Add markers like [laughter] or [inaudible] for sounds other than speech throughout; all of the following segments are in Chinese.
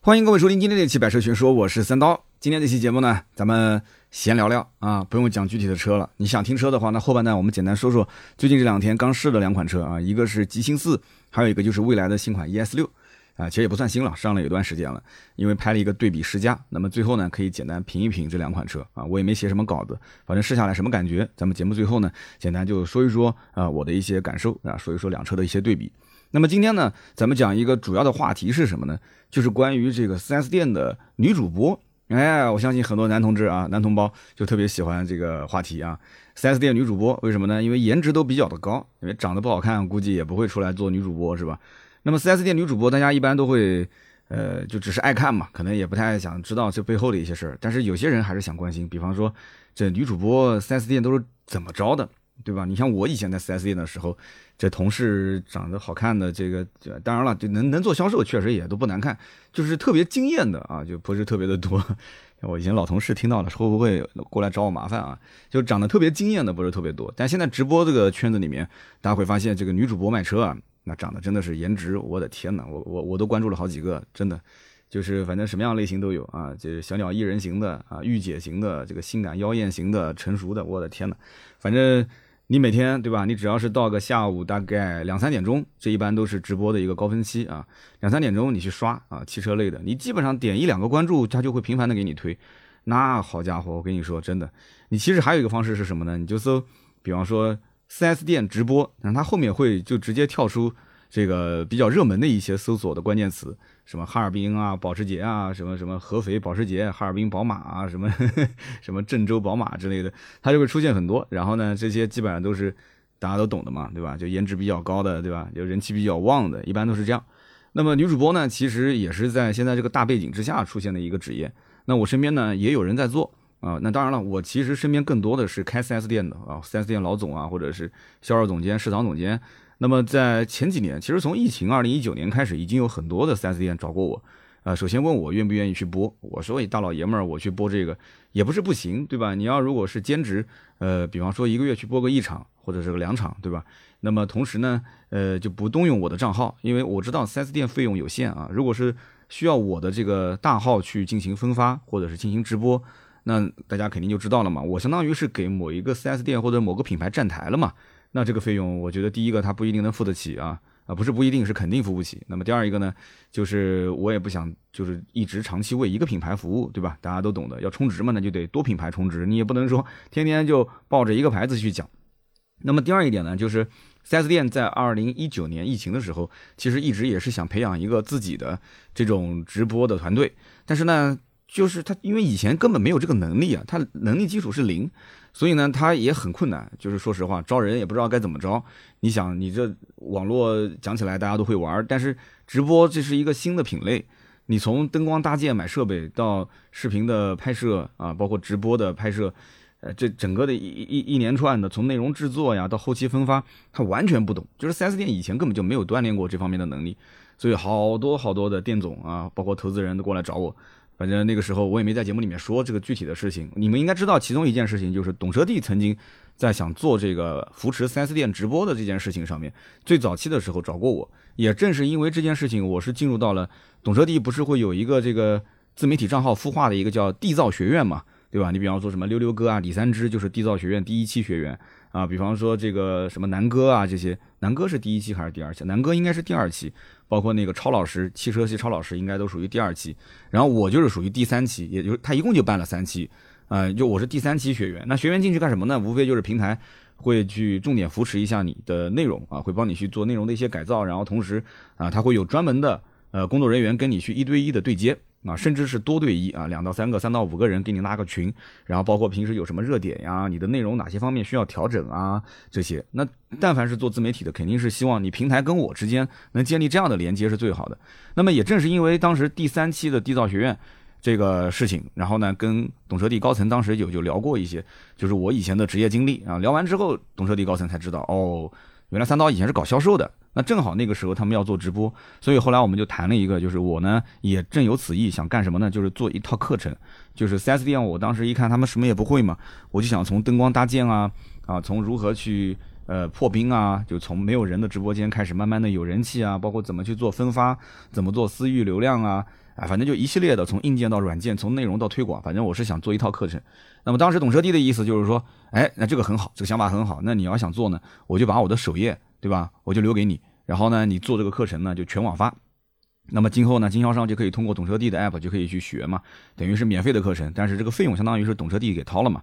欢迎各位收听今天这期百车全说，我是三刀。今天这期节目呢，咱们闲聊聊啊，不用讲具体的车了。你想听车的话，那后半段我们简单说说最近这两天刚试的两款车啊，一个是极星四，还有一个就是未来的新款 ES 六啊，其实也不算新了，上了有段时间了。因为拍了一个对比试驾，那么最后呢，可以简单评一评这两款车啊，我也没写什么稿子，反正试下来什么感觉，咱们节目最后呢，简单就说一说啊我的一些感受啊，说一说两车的一些对比。那么今天呢，咱们讲一个主要的话题是什么呢？就是关于这个 4S 店的女主播。哎，我相信很多男同志啊、男同胞就特别喜欢这个话题啊。4S 店女主播为什么呢？因为颜值都比较的高，因为长得不好看，估计也不会出来做女主播，是吧？那么 4S 店女主播，大家一般都会，呃，就只是爱看嘛，可能也不太想知道这背后的一些事儿。但是有些人还是想关心，比方说这女主播 4S 店都是怎么着的？对吧？你像我以前在 4S 店的时候，这同事长得好看的，这个当然了，就能能做销售，确实也都不难看，就是特别惊艳的啊，就不是特别的多。[laughs] 我以前老同事听到了，会不会过来找我麻烦啊？就长得特别惊艳的不是特别多，但现在直播这个圈子里面，大家会发现这个女主播卖车啊，那长得真的是颜值，我的天呐，我我我都关注了好几个，真的，就是反正什么样类型都有啊，就是小鸟依人型的啊，御姐型的，这个性感妖艳型的，成熟的，我的天呐，反正。你每天对吧？你只要是到个下午大概两三点钟，这一般都是直播的一个高峰期啊。两三点钟你去刷啊，汽车类的，你基本上点一两个关注，它就会频繁的给你推。那好家伙，我跟你说真的，你其实还有一个方式是什么呢？你就搜，比方说 4S 店直播，然后它后面会就直接跳出这个比较热门的一些搜索的关键词。什么哈尔滨啊，保时捷啊，什么什么合肥保时捷，哈尔滨宝马啊，什么 [laughs] 什么郑州宝马之类的，它就会出现很多。然后呢，这些基本上都是大家都懂的嘛，对吧？就颜值比较高的，对吧？就人气比较旺的，一般都是这样。那么女主播呢，其实也是在现在这个大背景之下出现的一个职业。那我身边呢也有人在做啊。那当然了，我其实身边更多的是开 4S 店的啊，4S 店老总啊，或者是销售总监、市场总监。那么在前几年，其实从疫情二零一九年开始，已经有很多的 4S 店找过我，呃，首先问我愿不愿意去播，我说大老爷们儿，我去播这个也不是不行，对吧？你要如果是兼职，呃，比方说一个月去播个一场或者是个两场，对吧？那么同时呢，呃，就不动用我的账号，因为我知道 4S 店费用有限啊。如果是需要我的这个大号去进行分发或者是进行直播，那大家肯定就知道了嘛，我相当于是给某一个 4S 店或者某个品牌站台了嘛。那这个费用，我觉得第一个他不一定能付得起啊，啊不是不一定是肯定付不起。那么第二一个呢，就是我也不想就是一直长期为一个品牌服务，对吧？大家都懂的，要充值嘛，那就得多品牌充值，你也不能说 [laughs] 天天就抱着一个牌子去讲。那么第二一点呢，就是 4S 店在二零一九年疫情的时候，其实一直也是想培养一个自己的这种直播的团队，但是呢，就是他因为以前根本没有这个能力啊，他能力基础是零。所以呢，他也很困难，就是说实话，招人也不知道该怎么招。你想，你这网络讲起来大家都会玩，但是直播这是一个新的品类。你从灯光搭建、买设备到视频的拍摄啊，包括直播的拍摄，呃，这整个的一一一连串的，从内容制作呀到后期分发，他完全不懂。就是 4S 店以前根本就没有锻炼过这方面的能力，所以好多好多的店总啊，包括投资人都过来找我。反正那个时候我也没在节目里面说这个具体的事情，你们应该知道其中一件事情就是懂车帝曾经在想做这个扶持 4S 店直播的这件事情上面，最早期的时候找过我，也正是因为这件事情，我是进入到了懂车帝不是会有一个这个自媒体账号孵化的一个叫缔造学院嘛，对吧？你比方说什么溜溜哥啊、李三枝就是缔造学院第一期学员啊，比方说这个什么南哥啊这些，南哥是第一期还是第二期？南哥应该是第二期。包括那个超老师，汽车系超老师应该都属于第二期，然后我就是属于第三期，也就是他一共就办了三期，呃，就我是第三期学员。那学员进去干什么呢？无非就是平台会去重点扶持一下你的内容啊，会帮你去做内容的一些改造，然后同时啊，他会有专门的呃工作人员跟你去一对一的对接。啊，甚至是多对一啊，两到三个、三到五个人给你拉个群，然后包括平时有什么热点呀，你的内容哪些方面需要调整啊，这些。那但凡是做自媒体的，肯定是希望你平台跟我之间能建立这样的连接是最好的。那么也正是因为当时第三期的缔造学院这个事情，然后呢，跟懂车帝高层当时有就聊过一些，就是我以前的职业经历啊。聊完之后，懂车帝高层才知道，哦，原来三刀以前是搞销售的。那正好那个时候他们要做直播，所以后来我们就谈了一个，就是我呢也正有此意，想干什么呢？就是做一套课程，就是 4S 店。我当时一看他们什么也不会嘛，我就想从灯光搭建啊，啊，从如何去呃破冰啊，就从没有人的直播间开始，慢慢的有人气啊，包括怎么去做分发，怎么做私域流量啊，啊，反正就一系列的，从硬件到软件，从内容到推广，反正我是想做一套课程。那么当时懂车帝的意思就是说，哎，那这个很好，这个想法很好，那你要想做呢，我就把我的首页，对吧，我就留给你，然后呢，你做这个课程呢就全网发。那么今后呢，经销商就可以通过懂车帝的 app 就可以去学嘛，等于是免费的课程，但是这个费用相当于是懂车帝给掏了嘛。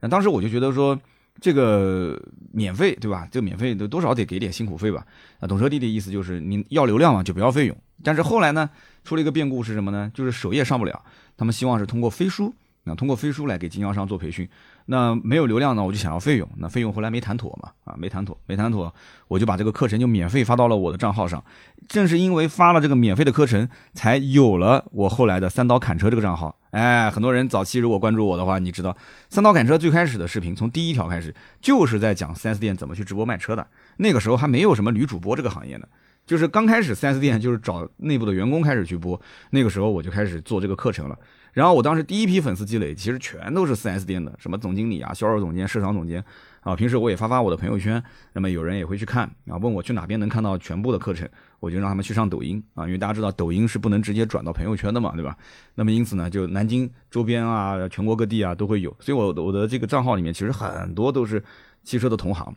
那当时我就觉得说，这个免费对吧？这个免费都多少得给点辛苦费吧？啊，懂车帝的意思就是你要流量嘛，就不要费用。但是后来呢，出了一个变故是什么呢？就是首页上不了，他们希望是通过飞书，啊，通过飞书来给经销商做培训。那没有流量呢，我就想要费用。那费用后来没谈妥嘛，啊，没谈妥，没谈妥，我就把这个课程就免费发到了我的账号上。正是因为发了这个免费的课程，才有了我后来的三刀砍车这个账号。哎，很多人早期如果关注我的话，你知道三刀砍车最开始的视频，从第一条开始就是在讲 4S 店怎么去直播卖车的。那个时候还没有什么女主播这个行业呢。就是刚开始 4S 店就是找内部的员工开始去播，那个时候我就开始做这个课程了。然后我当时第一批粉丝积累，其实全都是 4S 店的，什么总经理啊、销售总监、市场总监啊。平时我也发发我的朋友圈，那么有人也会去看啊，问我去哪边能看到全部的课程，我就让他们去上抖音啊，因为大家知道抖音是不能直接转到朋友圈的嘛，对吧？那么因此呢，就南京周边啊、全国各地啊都会有，所以我我的这个账号里面其实很多都是汽车的同行。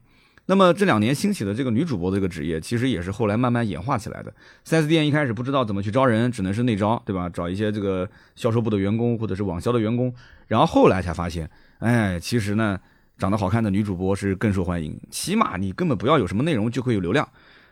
那么这两年兴起的这个女主播这个职业，其实也是后来慢慢演化起来的。4S 店一开始不知道怎么去招人，只能是内招，对吧？找一些这个销售部的员工或者是网销的员工。然后后来才发现，哎，其实呢，长得好看的女主播是更受欢迎。起码你根本不要有什么内容就会有流量。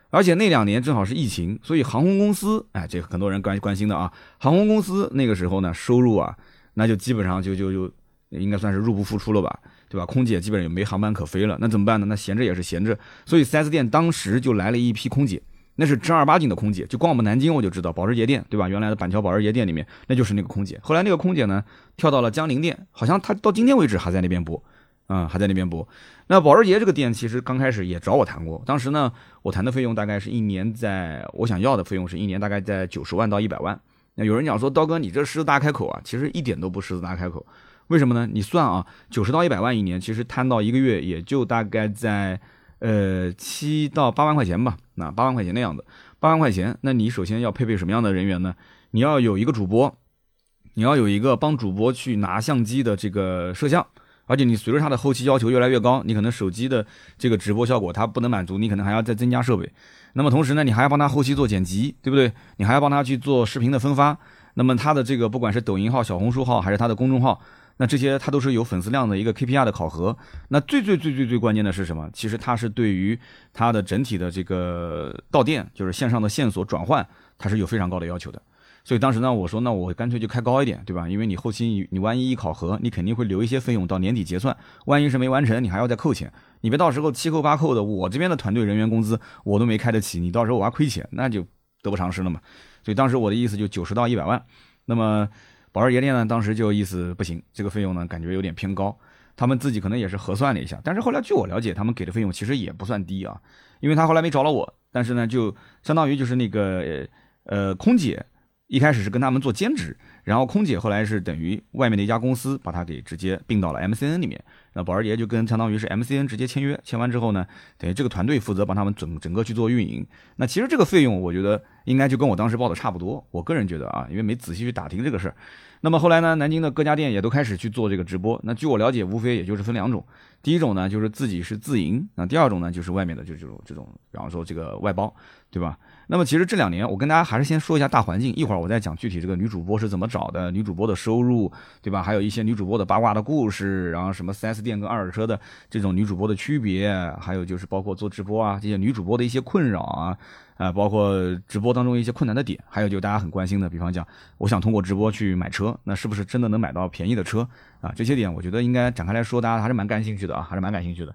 而且那两年正好是疫情，所以航空公司，哎，这很多人关关心的啊，航空公司那个时候呢，收入啊，那就基本上就就就应该算是入不敷出了吧。对吧？空姐基本上也没航班可飞了，那怎么办呢？那闲着也是闲着，所以 4S 店当时就来了一批空姐，那是正儿八经的空姐。就光我们南京我就知道，保时捷店，对吧？原来的板桥保时捷店里面，那就是那个空姐。后来那个空姐呢，跳到了江陵店，好像她到今天为止还在那边播，啊，还在那边播。那保时捷这个店其实刚开始也找我谈过，当时呢，我谈的费用大概是一年，在我想要的费用是一年大概在九十万到一百万。那有人讲说，刀哥你这狮子大开口啊，其实一点都不狮子大开口。为什么呢？你算啊，九十到一百万一年，其实摊到一个月也就大概在，呃七到八万块钱吧，那八万块钱的样子，八万块钱，那你首先要配备什么样的人员呢？你要有一个主播，你要有一个帮主播去拿相机的这个摄像，而且你随着他的后期要求越来越高，你可能手机的这个直播效果它不能满足，你可能还要再增加设备。那么同时呢，你还要帮他后期做剪辑，对不对？你还要帮他去做视频的分发。那么他的这个不管是抖音号、小红书号还是他的公众号。那这些它都是有粉丝量的一个 KPI 的考核。那最最最最最关键的是什么？其实它是对于它的整体的这个到店，就是线上的线索转换，它是有非常高的要求的。所以当时呢，我说那我干脆就开高一点，对吧？因为你后期你你万一一考核，你肯定会留一些费用到年底结算。万一是没完成，你还要再扣钱，你别到时候七扣八扣的，我这边的团队人员工资我都没开得起，你到时候我还亏钱，那就得不偿失了嘛。所以当时我的意思就九十到一百万，那么。保时捷店呢，当时就意思不行，这个费用呢感觉有点偏高，他们自己可能也是核算了一下，但是后来据我了解，他们给的费用其实也不算低啊，因为他后来没找了我，但是呢就相当于就是那个呃空姐一开始是跟他们做兼职，然后空姐后来是等于外面的一家公司把他给直接并到了 MCN 里面，那保时捷就跟相当于是 MCN 直接签约，签完之后呢，等于这个团队负责帮他们整整个去做运营，那其实这个费用我觉得应该就跟我当时报的差不多，我个人觉得啊，因为没仔细去打听这个事儿。那么后来呢，南京的各家店也都开始去做这个直播。那据我了解，无非也就是分两种，第一种呢就是自己是自营，那第二种呢就是外面的就这种这种，比方说这个外包，对吧？那么其实这两年我跟大家还是先说一下大环境，一会儿我再讲具体这个女主播是怎么找的，女主播的收入，对吧？还有一些女主播的八卦的故事，然后什么 4S 店跟二手车的这种女主播的区别，还有就是包括做直播啊这些女主播的一些困扰啊。啊，包括直播当中一些困难的点，还有就大家很关心的，比方讲，我想通过直播去买车，那是不是真的能买到便宜的车啊？这些点我觉得应该展开来说，大家还是蛮感兴趣的啊，还是蛮感兴趣的。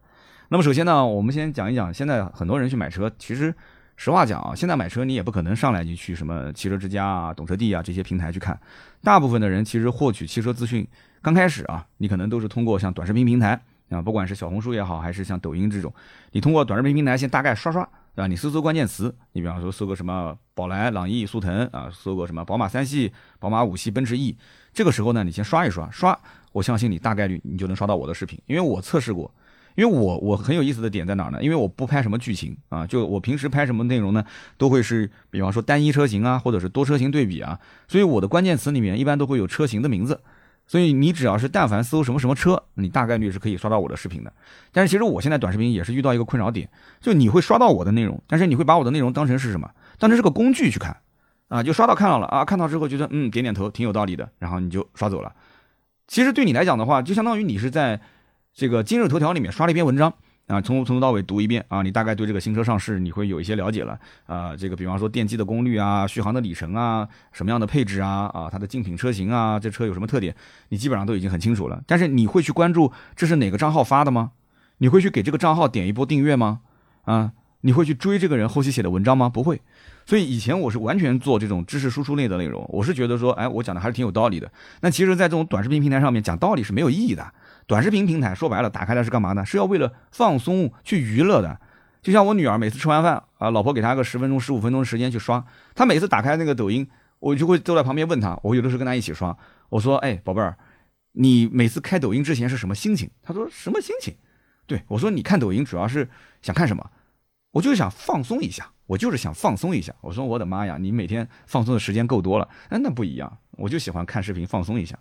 那么首先呢，我们先讲一讲，现在很多人去买车，其实实话讲啊，现在买车你也不可能上来就去什么汽车之家啊、懂车帝啊这些平台去看，大部分的人其实获取汽车资讯，刚开始啊，你可能都是通过像短视频平台啊，不管是小红书也好，还是像抖音这种，你通过短视频平台先大概刷刷。对吧？你搜搜关键词，你比方说搜个什么宝来、朗逸、速腾啊，搜个什么宝马三系、宝马五系、奔驰 E，这个时候呢，你先刷一刷，刷，我相信你大概率你就能刷到我的视频，因为我测试过，因为我我很有意思的点在哪儿呢？因为我不拍什么剧情啊，就我平时拍什么内容呢，都会是比方说单一车型啊，或者是多车型对比啊，所以我的关键词里面一般都会有车型的名字。所以你只要是但凡搜什么什么车，你大概率是可以刷到我的视频的。但是其实我现在短视频也是遇到一个困扰点，就你会刷到我的内容，但是你会把我的内容当成是什么？当成是个工具去看啊，就刷到看到了啊，看到之后觉得嗯点点头挺有道理的，然后你就刷走了。其实对你来讲的话，就相当于你是在这个今日头条里面刷了一篇文章。啊，从从头到尾读一遍啊，你大概对这个新车上市你会有一些了解了啊。这个比方说电机的功率啊，续航的里程啊，什么样的配置啊，啊，它的竞品车型啊，这车有什么特点，你基本上都已经很清楚了。但是你会去关注这是哪个账号发的吗？你会去给这个账号点一波订阅吗？啊，你会去追这个人后期写的文章吗？不会。所以以前我是完全做这种知识输出类的内容，我是觉得说，哎，我讲的还是挺有道理的。那其实，在这种短视频平台上面讲道理是没有意义的。短视频平台说白了，打开来是干嘛呢？是要为了放松、去娱乐的。就像我女儿每次吃完饭啊，老婆给她个十分钟、十五分钟的时间去刷，她每次打开那个抖音，我就会坐在旁边问她，我有的时候跟她一起刷，我说：“哎，宝贝儿，你每次开抖音之前是什么心情？”她说：“什么心情？”对我说：“你看抖音主要是想看什么？”我就是想放松一下，我就是想放松一下。我说：“我的妈呀，你每天放松的时间够多了。”哎，那不一样，我就喜欢看视频放松一下。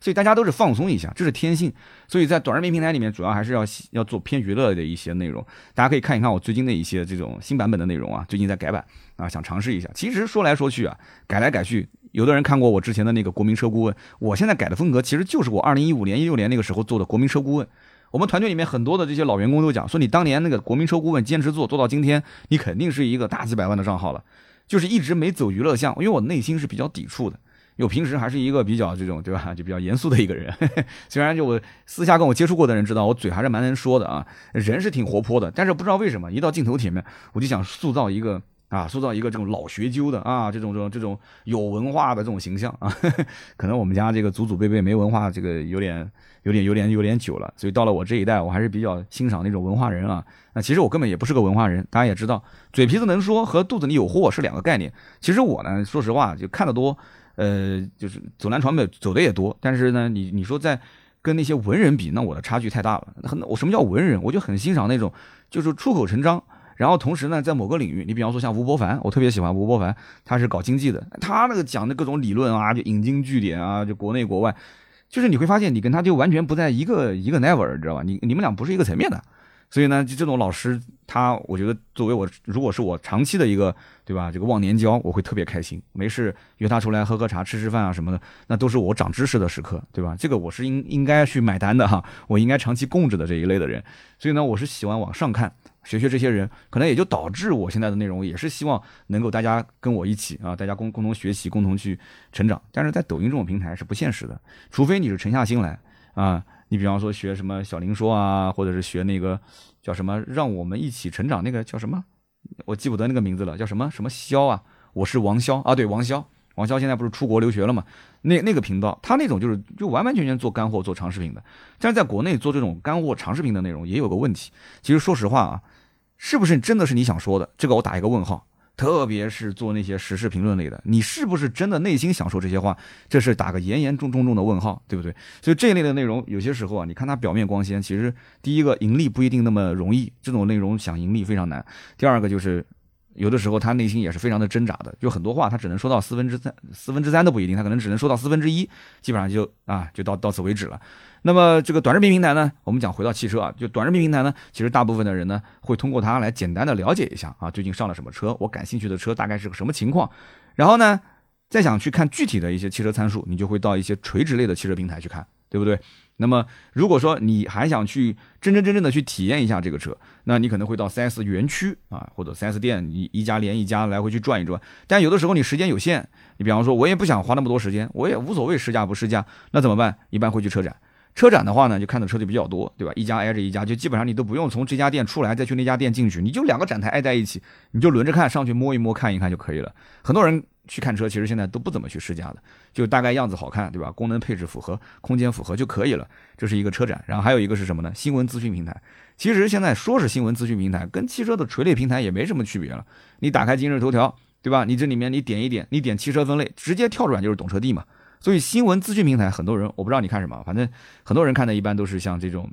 所以大家都是放松一下，这是天性。所以在短视频平台里面，主要还是要要做偏娱乐的一些内容。大家可以看一看我最近的一些这种新版本的内容啊，最近在改版啊，想尝试一下。其实说来说去啊，改来改去，有的人看过我之前的那个国民车顾问，我现在改的风格其实就是我二零一五年、一六年那个时候做的国民车顾问。我们团队里面很多的这些老员工都讲说，你当年那个国民车顾问坚持做做到今天，你肯定是一个大几百万的账号了，就是一直没走娱乐向，因为我内心是比较抵触的。我平时还是一个比较这种对吧，就比较严肃的一个人。[laughs] 虽然就我私下跟我接触过的人知道，我嘴还是蛮能说的啊，人是挺活泼的。但是不知道为什么，一到镜头前面，我就想塑造一个啊，塑造一个这种老学究的啊，这种这种这种有文化的这种形象啊。[laughs] 可能我们家这个祖祖辈辈没文化，这个有点有点有点有点久了，所以到了我这一代，我还是比较欣赏那种文化人啊。那其实我根本也不是个文化人，大家也知道，嘴皮子能说和肚子里有货是两个概念。其实我呢，说实话，就看得多。呃，就是走南闯北走的也多，但是呢，你你说在跟那些文人比，那我的差距太大了。很，我什么叫文人？我就很欣赏那种就是出口成章，然后同时呢，在某个领域，你比方说像吴伯凡，我特别喜欢吴伯凡，他是搞经济的，他那个讲的各种理论啊，就引经据典啊，就国内国外，就是你会发现你跟他就完全不在一个一个 never，你知道吧？你你们俩不是一个层面的。所以呢，就这种老师，他我觉得作为我，如果是我长期的一个，对吧？这个忘年交，我会特别开心。没事约他出来喝喝茶、吃吃饭啊什么的，那都是我长知识的时刻，对吧？这个我是应应该去买单的哈，我应该长期供着的这一类的人。所以呢，我是喜欢往上看，学学这些人，可能也就导致我现在的内容也是希望能够大家跟我一起啊，大家共共同学习，共同去成长。但是在抖音这种平台是不现实的，除非你是沉下心来啊。你比方说学什么小林说啊，或者是学那个叫什么让我们一起成长那个叫什么，我记不得那个名字了，叫什么什么肖啊？我是王肖啊，对，王肖，王潇现在不是出国留学了嘛？那那个频道，他那种就是就完完全全做干货、做长视频的。但是在国内做这种干货长视频的内容也有个问题，其实说实话啊，是不是真的是你想说的？这个我打一个问号。特别是做那些时事评论类的，你是不是真的内心想说这些话？这是打个严严重重重的问号，对不对？所以这一类的内容，有些时候啊，你看它表面光鲜，其实第一个盈利不一定那么容易，这种内容想盈利非常难。第二个就是有的时候他内心也是非常的挣扎的，就很多话他只能说到四分之三，四分之三都不一定，他可能只能说到四分之一，基本上就啊就到到此为止了。那么这个短视频平台呢，我们讲回到汽车啊，就短视频平台呢，其实大部分的人呢会通过它来简单的了解一下啊，最近上了什么车，我感兴趣的车大概是个什么情况，然后呢，再想去看具体的一些汽车参数，你就会到一些垂直类的汽车平台去看，对不对？那么如果说你还想去真真正正的去体验一下这个车，那你可能会到 4S 园区啊，或者 4S 店，一一家连一家来回去转一转。但有的时候你时间有限，你比方说我也不想花那么多时间，我也无所谓试驾不试驾，那怎么办？一般会去车展。车展的话呢，就看的车就比较多，对吧？一家挨着一家，就基本上你都不用从这家店出来再去那家店进去，你就两个展台挨在一起，你就轮着看，上去摸一摸看一看就可以了。很多人去看车，其实现在都不怎么去试驾的，就大概样子好看，对吧？功能配置符合，空间符合就可以了。这是一个车展，然后还有一个是什么呢？新闻资讯平台。其实现在说是新闻资讯平台，跟汽车的垂类平台也没什么区别了。你打开今日头条，对吧？你这里面你点一点，你点汽车分类，直接跳转就是懂车帝嘛。所以新闻资讯平台，很多人我不知道你看什么，反正很多人看的一般都是像这种，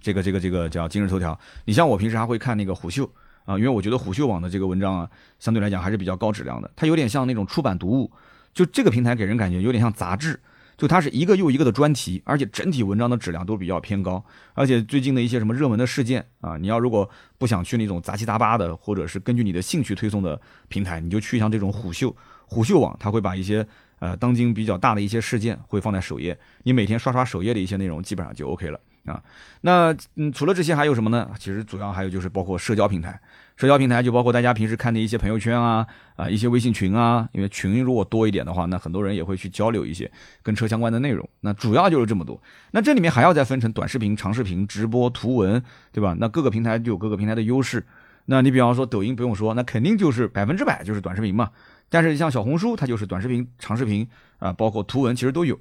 这个这个这个叫今日头条。你像我平时还会看那个虎嗅啊，因为我觉得虎嗅网的这个文章啊，相对来讲还是比较高质量的。它有点像那种出版读物，就这个平台给人感觉有点像杂志。就它是一个又一个的专题，而且整体文章的质量都比较偏高，而且最近的一些什么热门的事件啊，你要如果不想去那种杂七杂八的，或者是根据你的兴趣推送的平台，你就去像这种虎嗅、虎嗅网，它会把一些呃当今比较大的一些事件会放在首页，你每天刷刷首页的一些内容，基本上就 OK 了。啊，那嗯，除了这些还有什么呢？其实主要还有就是包括社交平台，社交平台就包括大家平时看的一些朋友圈啊，啊一些微信群啊，因为群如果多一点的话，那很多人也会去交流一些跟车相关的内容。那主要就是这么多。那这里面还要再分成短视频、长视频、直播、图文，对吧？那各个平台就有各个平台的优势。那你比方说抖音不用说，那肯定就是百分之百就是短视频嘛。但是像小红书，它就是短视频、长视频啊，包括图文其实都有。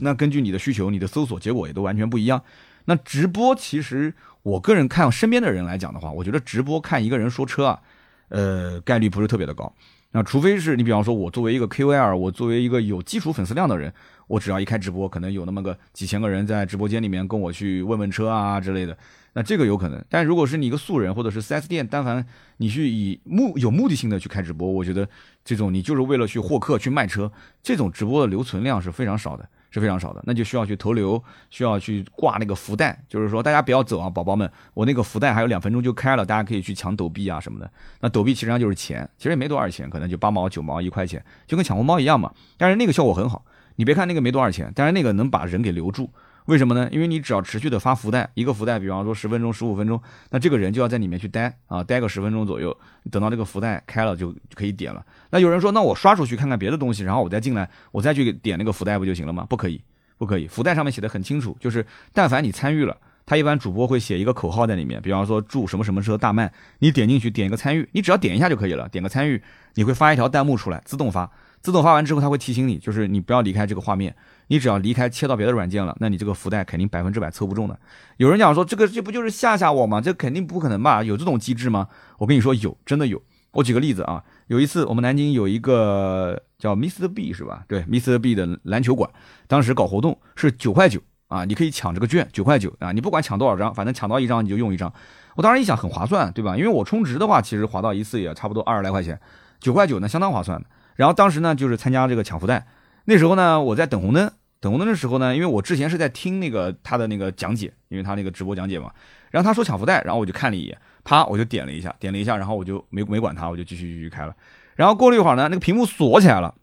那根据你的需求，你的搜索结果也都完全不一样。那直播其实，我个人看身边的人来讲的话，我觉得直播看一个人说车啊，呃，概率不是特别的高。那除非是你比方说，我作为一个 KOL，我作为一个有基础粉丝量的人，我只要一开直播，可能有那么个几千个人在直播间里面跟我去问问车啊之类的，那这个有可能。但如果是你一个素人，或者是 4S 店，但凡你去以目有目的性的去开直播，我觉得这种你就是为了去获客去卖车，这种直播的留存量是非常少的。是非常少的，那就需要去投流，需要去挂那个福袋，就是说大家不要走啊，宝宝们，我那个福袋还有两分钟就开了，大家可以去抢抖币啊什么的。那抖币其实上就是钱，其实也没多少钱，可能就八毛、九毛、一块钱，就跟抢红包一样嘛。但是那个效果很好，你别看那个没多少钱，但是那个能把人给留住。为什么呢？因为你只要持续的发福袋，一个福袋，比方说十分钟、十五分钟，那这个人就要在里面去待啊，待个十分钟左右，等到这个福袋开了就可以点了。那有人说，那我刷出去看看别的东西，然后我再进来，我再去点那个福袋不就行了吗？不可以，不可以。福袋上面写的很清楚，就是但凡你参与了，他一般主播会写一个口号在里面，比方说祝什么什么车大卖，你点进去点一个参与，你只要点一下就可以了，点个参与，你会发一条弹幕出来，自动发，自动发完之后他会提醒你，就是你不要离开这个画面。你只要离开切到别的软件了，那你这个福袋肯定百分之百抽不中的。有人讲说这个这不就是吓吓我吗？这肯定不可能吧？有这种机制吗？我跟你说有，真的有。我举个例子啊，有一次我们南京有一个叫 Mr B 是吧？对，Mr B 的篮球馆，当时搞活动是九块九啊，你可以抢这个券，九块九啊，你不管抢多少张，反正抢到一张你就用一张。我当时一想很划算，对吧？因为我充值的话，其实划到一次也差不多二十来块钱，九块九呢相当划算的。然后当时呢就是参加这个抢福袋，那时候呢我在等红灯。等红灯的时候呢，因为我之前是在听那个他的那个讲解，因为他那个直播讲解嘛，然后他说抢福袋，然后我就看了一眼，啪，我就点了一下，点了一下，然后我就没没管他，我就继续继续开了。然后过了一会儿呢，那个屏幕锁起来了，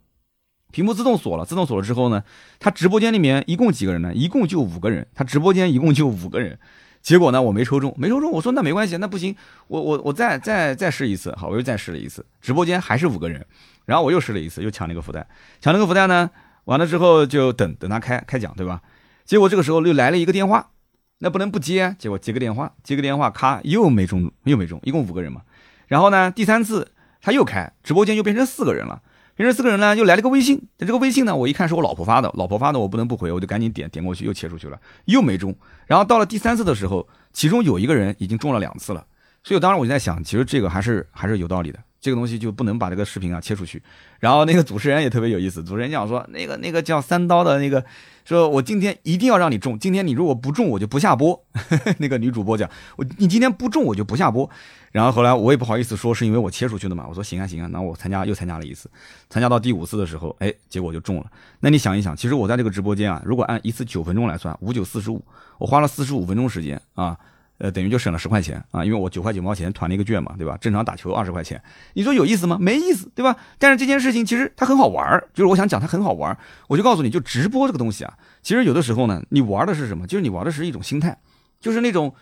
屏幕自动锁了，自动锁了之后呢，他直播间里面一共几个人呢？一共就五个人，他直播间一共就五个人。结果呢，我没抽中，没抽中。我说那没关系，那不行，我我我再再再试一次，好，我又再试了一次，直播间还是五个人，然后我又试了一次，又抢了一个福袋，抢了个福袋呢。完了之后就等等他开开奖，对吧？结果这个时候又来了一个电话，那不能不接。结果接个电话，接个电话，咔又没中，又没中，一共五个人嘛。然后呢，第三次他又开直播间，又变成四个人了。变成四个人呢，又来了个微信。这个微信呢，我一看是我老婆发的，老婆发的我不能不回，我就赶紧点点过去，又切出去了，又没中。然后到了第三次的时候，其中有一个人已经中了两次了。所以当时我就在想，其实这个还是还是有道理的。这个东西就不能把这个视频啊切出去，然后那个主持人也特别有意思，主持人讲说那个那个叫三刀的那个，说我今天一定要让你中，今天你如果不中我就不下播。[laughs] 那个女主播讲我你今天不中我就不下播。然后后来我也不好意思说是因为我切出去的嘛，我说行啊行啊，那我参加又参加了一次，参加到第五次的时候，哎，结果就中了。那你想一想，其实我在这个直播间啊，如果按一次九分钟来算，五九四十五，我花了四十五分钟时间啊。呃，等于就省了十块钱啊，因为我九块九毛钱团了一个券嘛，对吧？正常打球二十块钱，你说有意思吗？没意思，对吧？但是这件事情其实它很好玩儿，就是我想讲它很好玩儿，我就告诉你就直播这个东西啊，其实有的时候呢，你玩的是什么？就是你玩的是一种心态，就是那种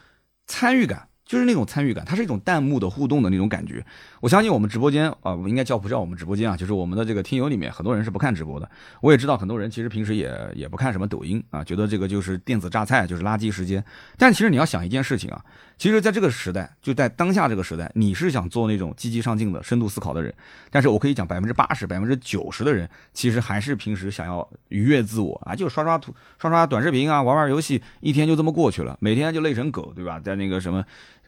参与感。就是那种参与感，它是一种弹幕的互动的那种感觉。我相信我们直播间啊，我应该叫不叫我们直播间啊？就是我们的这个听友里面，很多人是不看直播的。我也知道很多人其实平时也也不看什么抖音啊，觉得这个就是电子榨菜，就是垃圾时间。但其实你要想一件事情啊，其实在这个时代，就在当下这个时代，你是想做那种积极上进的、深度思考的人。但是我可以讲，百分之八十、百分之九十的人，其实还是平时想要愉悦自我啊，就刷刷图、刷刷短视频啊，玩玩游戏，一天就这么过去了，每天就累成狗，对吧？在那个什么。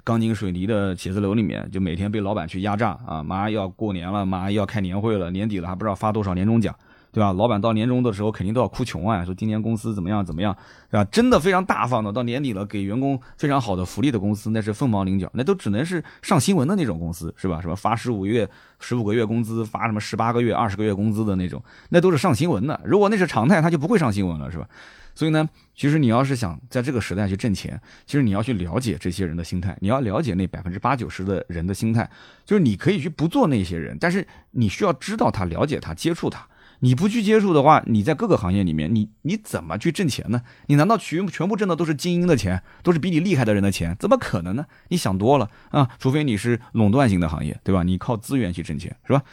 钢筋水泥的写字楼里面，就每天被老板去压榨啊！马上要过年了，马上要开年会了，年底了还不知道发多少年终奖，对吧？老板到年终的时候肯定都要哭穷啊，说今年公司怎么样怎么样，对吧？真的非常大方的，到年底了给员工非常好的福利的公司，那是凤毛麟角，那都只能是上新闻的那种公司，是吧？什么发十五月十五个月工资，发什么十八个月、二十个月工资的那种，那都是上新闻的。如果那是常态，他就不会上新闻了，是吧？所以呢，其实你要是想在这个时代去挣钱，其实你要去了解这些人的心态，你要了解那百分之八九十的人的心态，就是你可以去不做那些人，但是你需要知道他、了解他、接触他。你不去接触的话，你在各个行业里面，你你怎么去挣钱呢？你难道全全部挣的都是精英的钱，都是比你厉害的人的钱？怎么可能呢？你想多了啊！除非你是垄断型的行业，对吧？你靠资源去挣钱，是吧？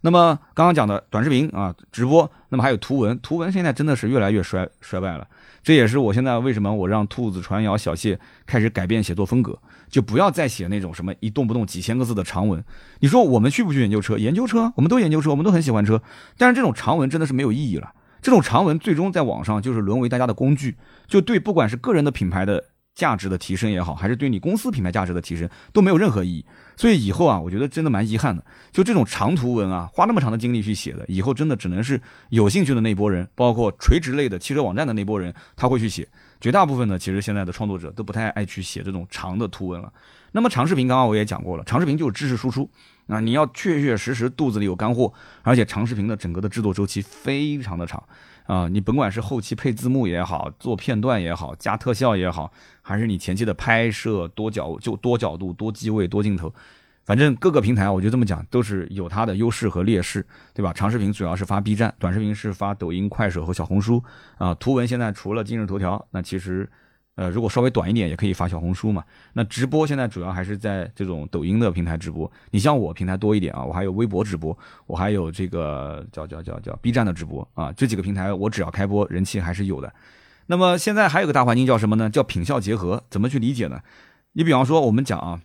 那么刚刚讲的短视频啊，直播，那么还有图文，图文现在真的是越来越衰衰败了。这也是我现在为什么我让兔子传谣小谢开始改变写作风格，就不要再写那种什么一动不动几千个字的长文。你说我们去不去研究车？研究车，我们都研究车，我们都很喜欢车。但是这种长文真的是没有意义了。这种长文最终在网上就是沦为大家的工具，就对不管是个人的品牌的价值的提升也好，还是对你公司品牌价值的提升都没有任何意义。所以以后啊，我觉得真的蛮遗憾的。就这种长图文啊，花那么长的精力去写的，以后真的只能是有兴趣的那波人，包括垂直类的汽车网站的那波人，他会去写。绝大部分呢，其实现在的创作者都不太爱去写这种长的图文了。那么长视频，刚刚我也讲过了，长视频就是知识输出啊，你要确确实实肚子里有干货，而且长视频的整个的制作周期非常的长。啊，你甭管是后期配字幕也好，做片段也好，加特效也好，还是你前期的拍摄多角就多角度、多机位、多镜头，反正各个平台我就这么讲，都是有它的优势和劣势，对吧？长视频主要是发 B 站，短视频是发抖音、快手和小红书啊。图文现在除了今日头条，那其实。呃，如果稍微短一点，也可以发小红书嘛。那直播现在主要还是在这种抖音的平台直播。你像我平台多一点啊，我还有微博直播，我还有这个叫叫叫叫 B 站的直播啊。这几个平台我只要开播，人气还是有的。那么现在还有个大环境叫什么呢？叫品效结合。怎么去理解呢？你比方说我们讲啊，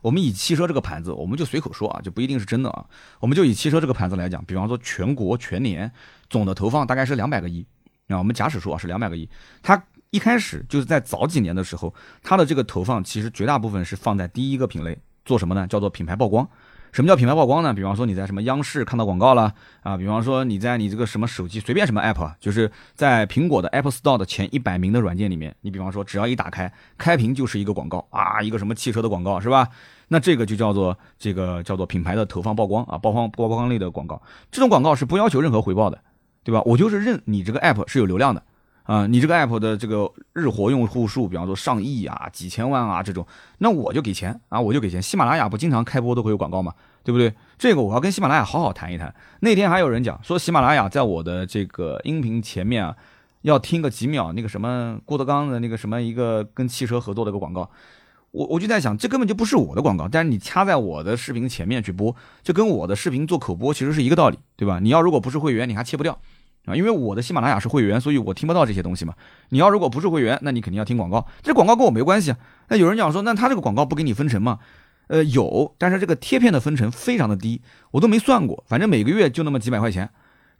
我们以汽车这个盘子，我们就随口说啊，就不一定是真的啊。我们就以汽车这个盘子来讲，比方说全国全年总的投放大概是两百个亿啊，我们假使说啊是两百个亿，它。一开始就是在早几年的时候，它的这个投放其实绝大部分是放在第一个品类做什么呢？叫做品牌曝光。什么叫品牌曝光呢？比方说你在什么央视看到广告了啊，比方说你在你这个什么手机随便什么 app，就是在苹果的 Apple Store 的前一百名的软件里面，你比方说只要一打开，开屏就是一个广告啊，一个什么汽车的广告是吧？那这个就叫做这个叫做品牌的投放曝光啊，曝光曝光类的广告。这种广告是不要求任何回报的，对吧？我就是认你这个 app 是有流量的。啊，你这个 app 的这个日活用户数，比方说上亿啊、几千万啊这种，那我就给钱啊，我就给钱。喜马拉雅不经常开播都会有广告吗？对不对？这个我要跟喜马拉雅好好谈一谈。那天还有人讲说，喜马拉雅在我的这个音频前面啊，要听个几秒那个什么郭德纲的那个什么一个跟汽车合作的一个广告，我我就在想，这根本就不是我的广告，但是你掐在我的视频前面去播，就跟我的视频做口播其实是一个道理，对吧？你要如果不是会员，你还切不掉。啊，因为我的喜马拉雅是会员，所以我听不到这些东西嘛。你要如果不是会员，那你肯定要听广告。这广告跟我没关系啊。那有人讲说，那他这个广告不给你分成吗？呃，有，但是这个贴片的分成非常的低，我都没算过，反正每个月就那么几百块钱。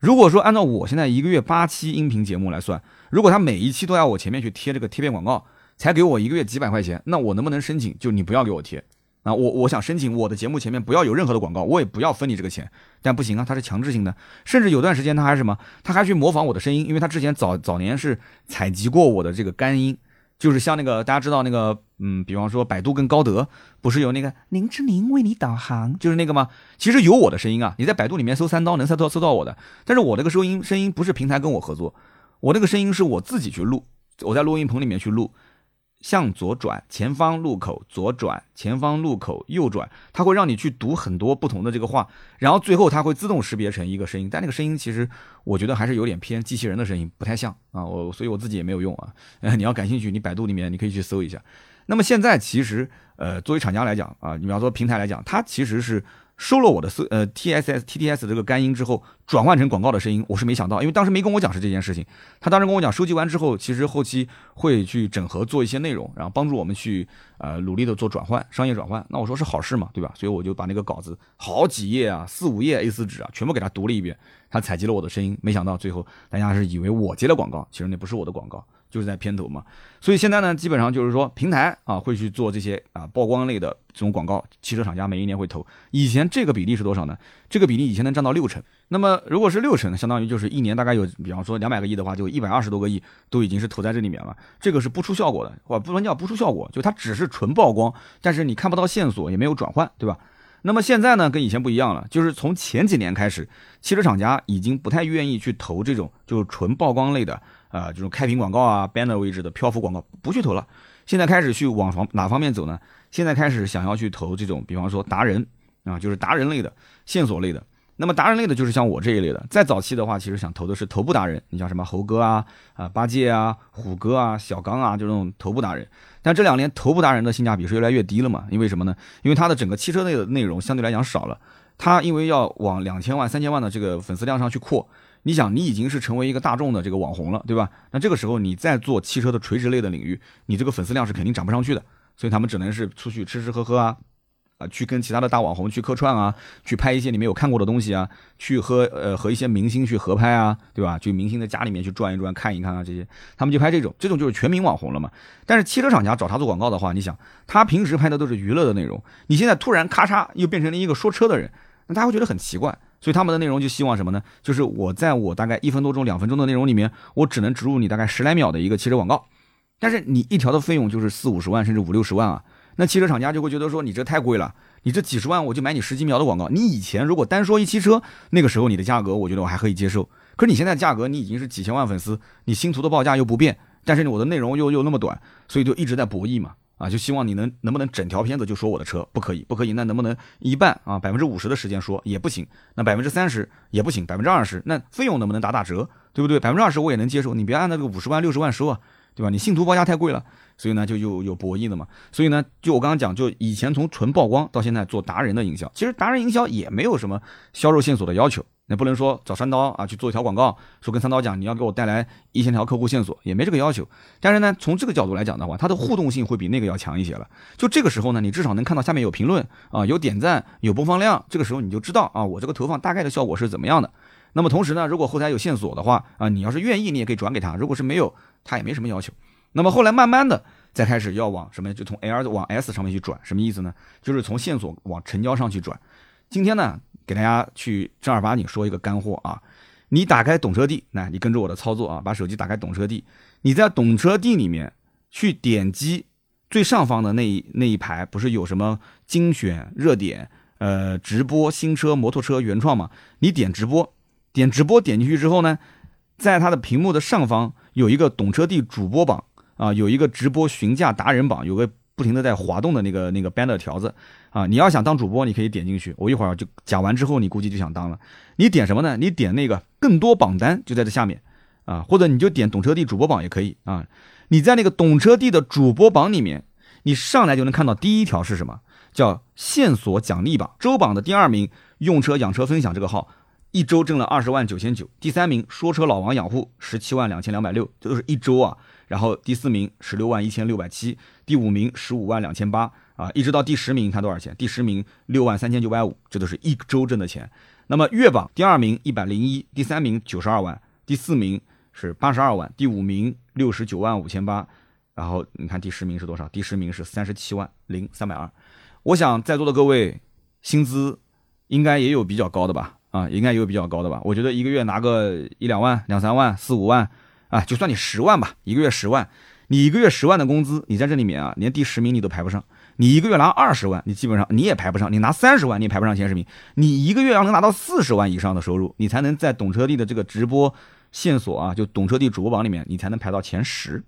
如果说按照我现在一个月八期音频节目来算，如果他每一期都要我前面去贴这个贴片广告，才给我一个月几百块钱，那我能不能申请？就你不要给我贴。啊，我我想申请我的节目前面不要有任何的广告，我也不要分你这个钱，但不行啊，它是强制性的，甚至有段时间他还什么，他还去模仿我的声音，因为他之前早早年是采集过我的这个干音，就是像那个大家知道那个，嗯，比方说百度跟高德不是有那个林志玲为你导航，就是那个吗？其实有我的声音啊，你在百度里面搜三刀能搜到搜到我的，但是我那个收音声音不是平台跟我合作，我那个声音是我自己去录，我在录音棚里面去录。向左转，前方路口左转，前方路口右转，它会让你去读很多不同的这个话，然后最后它会自动识别成一个声音，但那个声音其实我觉得还是有点偏机器人的声音，不太像啊，我所以我自己也没有用啊。[laughs] 你要感兴趣，你百度里面你可以去搜一下。那么现在其实呃，作为厂家来讲啊，你比方说平台来讲，它其实是。收了我的色呃 T S S T T S 这个干音之后，转换成广告的声音，我是没想到，因为当时没跟我讲是这件事情。他当时跟我讲，收集完之后，其实后期会去整合做一些内容，然后帮助我们去呃努力的做转换，商业转换。那我说是好事嘛，对吧？所以我就把那个稿子好几页啊，四五页 A 四纸啊，全部给他读了一遍。他采集了我的声音，没想到最后大家是以为我接了广告，其实那不是我的广告。就是在片头嘛。所以现在呢，基本上就是说平台啊会去做这些啊曝光类的这种广告，汽车厂家每一年会投。以前这个比例是多少呢？这个比例以前能占到六成。那么如果是六成，相当于就是一年大概有，比方说两百个亿的话，就一百二十多个亿都已经是投在这里面了。这个是不出效果的，或不能叫不出效果，就它只是纯曝光，但是你看不到线索，也没有转换，对吧？那么现在呢，跟以前不一样了，就是从前几年开始，汽车厂家已经不太愿意去投这种就是纯曝光类的，呃，这种开屏广告啊、banner 位置的漂浮广告，不去投了。现在开始去往哪方面走呢？现在开始想要去投这种，比方说达人啊，就是达人类的、线索类的。那么达人类的就是像我这一类的，在早期的话，其实想投的是头部达人，你像什么猴哥啊、啊八戒啊、虎哥啊、小刚啊，就这种头部达人。但这两年头部达人的性价比是越来越低了嘛？因为什么呢？因为它的整个汽车类的内容相对来讲少了，它因为要往两千万、三千万的这个粉丝量上去扩。你想，你已经是成为一个大众的这个网红了，对吧？那这个时候你再做汽车的垂直类的领域，你这个粉丝量是肯定涨不上去的，所以他们只能是出去吃吃喝喝啊。啊，去跟其他的大网红去客串啊，去拍一些你没有看过的东西啊，去和呃和一些明星去合拍啊，对吧？去明星的家里面去转一转，看一看啊，这些他们就拍这种，这种就是全民网红了嘛。但是汽车厂家找他做广告的话，你想，他平时拍的都是娱乐的内容，你现在突然咔嚓又变成了一个说车的人，那大家会觉得很奇怪。所以他们的内容就希望什么呢？就是我在我大概一分多钟、两分钟的内容里面，我只能植入你大概十来秒的一个汽车广告，但是你一条的费用就是四五十万甚至五六十万啊。那汽车厂家就会觉得说你这太贵了，你这几十万我就买你十几秒的广告。你以前如果单说一汽车，那个时候你的价格我觉得我还可以接受。可是你现在价格你已经是几千万粉丝，你星图的报价又不变，但是我的内容又又那么短，所以就一直在博弈嘛。啊，就希望你能能不能整条片子就说我的车，不可以，不可以，那能不能一半啊，百分之五十的时间说也不行，那百分之三十也不行，百分之二十，那费用能不能打打折，对不对？百分之二十我也能接受，你别按那个五十万六十万收啊。对吧？你信徒报价太贵了，所以呢就有有博弈的嘛。所以呢，就我刚刚讲，就以前从纯曝光到现在做达人的营销，其实达人营销也没有什么销售线索的要求。那不能说找三刀啊去做一条广告，说跟三刀讲你要给我带来一千条客户线索，也没这个要求。但是呢，从这个角度来讲的话，它的互动性会比那个要强一些了。就这个时候呢，你至少能看到下面有评论啊，有点赞，有播放量，这个时候你就知道啊，我这个投放大概的效果是怎么样的。那么同时呢，如果后台有线索的话啊，你要是愿意，你也可以转给他；如果是没有，他也没什么要求。那么后来慢慢的再开始要往什么，就从 L 往 S 上面去转，什么意思呢？就是从线索往成交上去转。今天呢，给大家去正儿八经说一个干货啊，你打开懂车帝，那你跟着我的操作啊，把手机打开懂车帝，你在懂车帝里面去点击最上方的那一那一排，不是有什么精选热点、呃直播、新车、摩托车、原创吗？你点直播，点直播点进去之后呢，在它的屏幕的上方有一个懂车帝主播榜。啊，有一个直播询价达人榜，有个不停的在滑动的那个那个 banner 条子啊，你要想当主播，你可以点进去。我一会儿就讲完之后，你估计就想当了。你点什么呢？你点那个更多榜单就在这下面啊，或者你就点懂车帝主播榜也可以啊。你在那个懂车帝的主播榜里面，你上来就能看到第一条是什么？叫线索奖励榜，周榜的第二名用车养车分享这个号，一周挣了二十万九千九。第三名说车老王养护十七万两千两百六，这都是一周啊。然后第四名十六万一千六百七，第五名十五万两千八啊，一直到第十名，你看多少钱？第十名六万三千九百五，这都是一周挣的钱。那么月榜第二名一百零一，第三名九十二万，第四名是八十二万，第五名六十九万五千八。然后你看第十名是多少？第十名是三十七万零三百二。我想在座的各位薪资应该也有比较高的吧？啊，应该有比较高的吧？我觉得一个月拿个一两万、两三万、四五万。啊，就算你十万吧，一个月十万，你一个月十万的工资，你在这里面啊，连第十名你都排不上。你一个月拿二十万，你基本上你也排不上。你拿三十万，你也排不上前十名。你一个月要能拿到四十万以上的收入，你才能在懂车帝的这个直播线索啊，就懂车帝主播榜里面，你才能排到前十。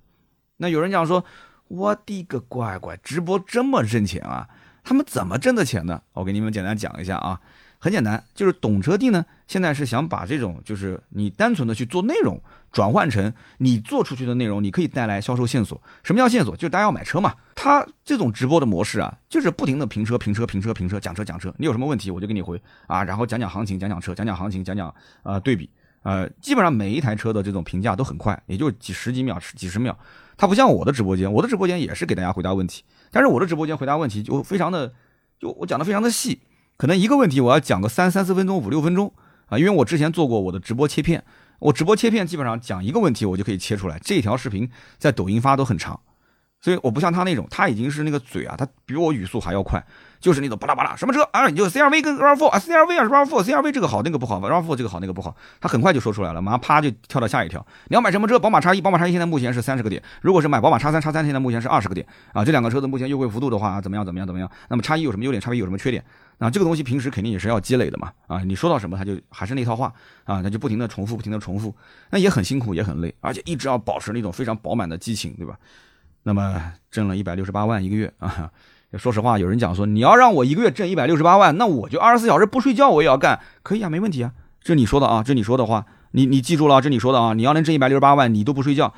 那有人讲说，我的个乖乖，直播这么挣钱啊？他们怎么挣的钱呢？我给你们简单讲一下啊。很简单，就是懂车帝呢，现在是想把这种就是你单纯的去做内容，转换成你做出去的内容，你可以带来销售线索。什么叫线索？就是大家要买车嘛。他这种直播的模式啊，就是不停的评车、评车、评车、评车，讲车、讲车。你有什么问题，我就给你回啊，然后讲讲行情，讲讲车，讲讲行情，讲讲呃对比，呃，基本上每一台车的这种评价都很快，也就几十几秒、几十秒。它不像我的直播间，我的直播间也是给大家回答问题，但是我的直播间回答问题就非常的，就我讲的非常的细。可能一个问题我要讲个三三四分钟五六分钟啊，因为我之前做过我的直播切片，我直播切片基本上讲一个问题，我就可以切出来。这条视频在抖音发都很长，所以我不像他那种，他已经是那个嘴啊，他比我语速还要快。就是那种巴拉巴拉什么车啊？你就 CRV 跟 RAV4 啊，CRV 啊 RAV4，CRV 这个好那个不好，RAV4 这个好那个不好，他很快就说出来了，马上啪就跳到下一条。你要买什么车？宝马叉一，宝马叉一现在目前是三十个点，如果是买宝马叉三，叉三现在目前是二十个点啊。这两个车子目前优惠幅度的话怎么样？怎么样？怎么样？那么叉一有什么优点？叉一有什么缺点？啊，这个东西平时肯定也是要积累的嘛啊。你说到什么他就还是那套话啊，他就不停的重复，不停的重复，那也很辛苦，也很累，而且一直要保持那种非常饱满的激情，对吧？那么挣了一百六十八万一个月啊。说实话，有人讲说你要让我一个月挣一百六十八万，那我就二十四小时不睡觉我也要干，可以啊，没问题啊。这你说的啊，这你说的话，你你记住了，这你说的啊，你要能挣一百六十八万，你都不睡觉。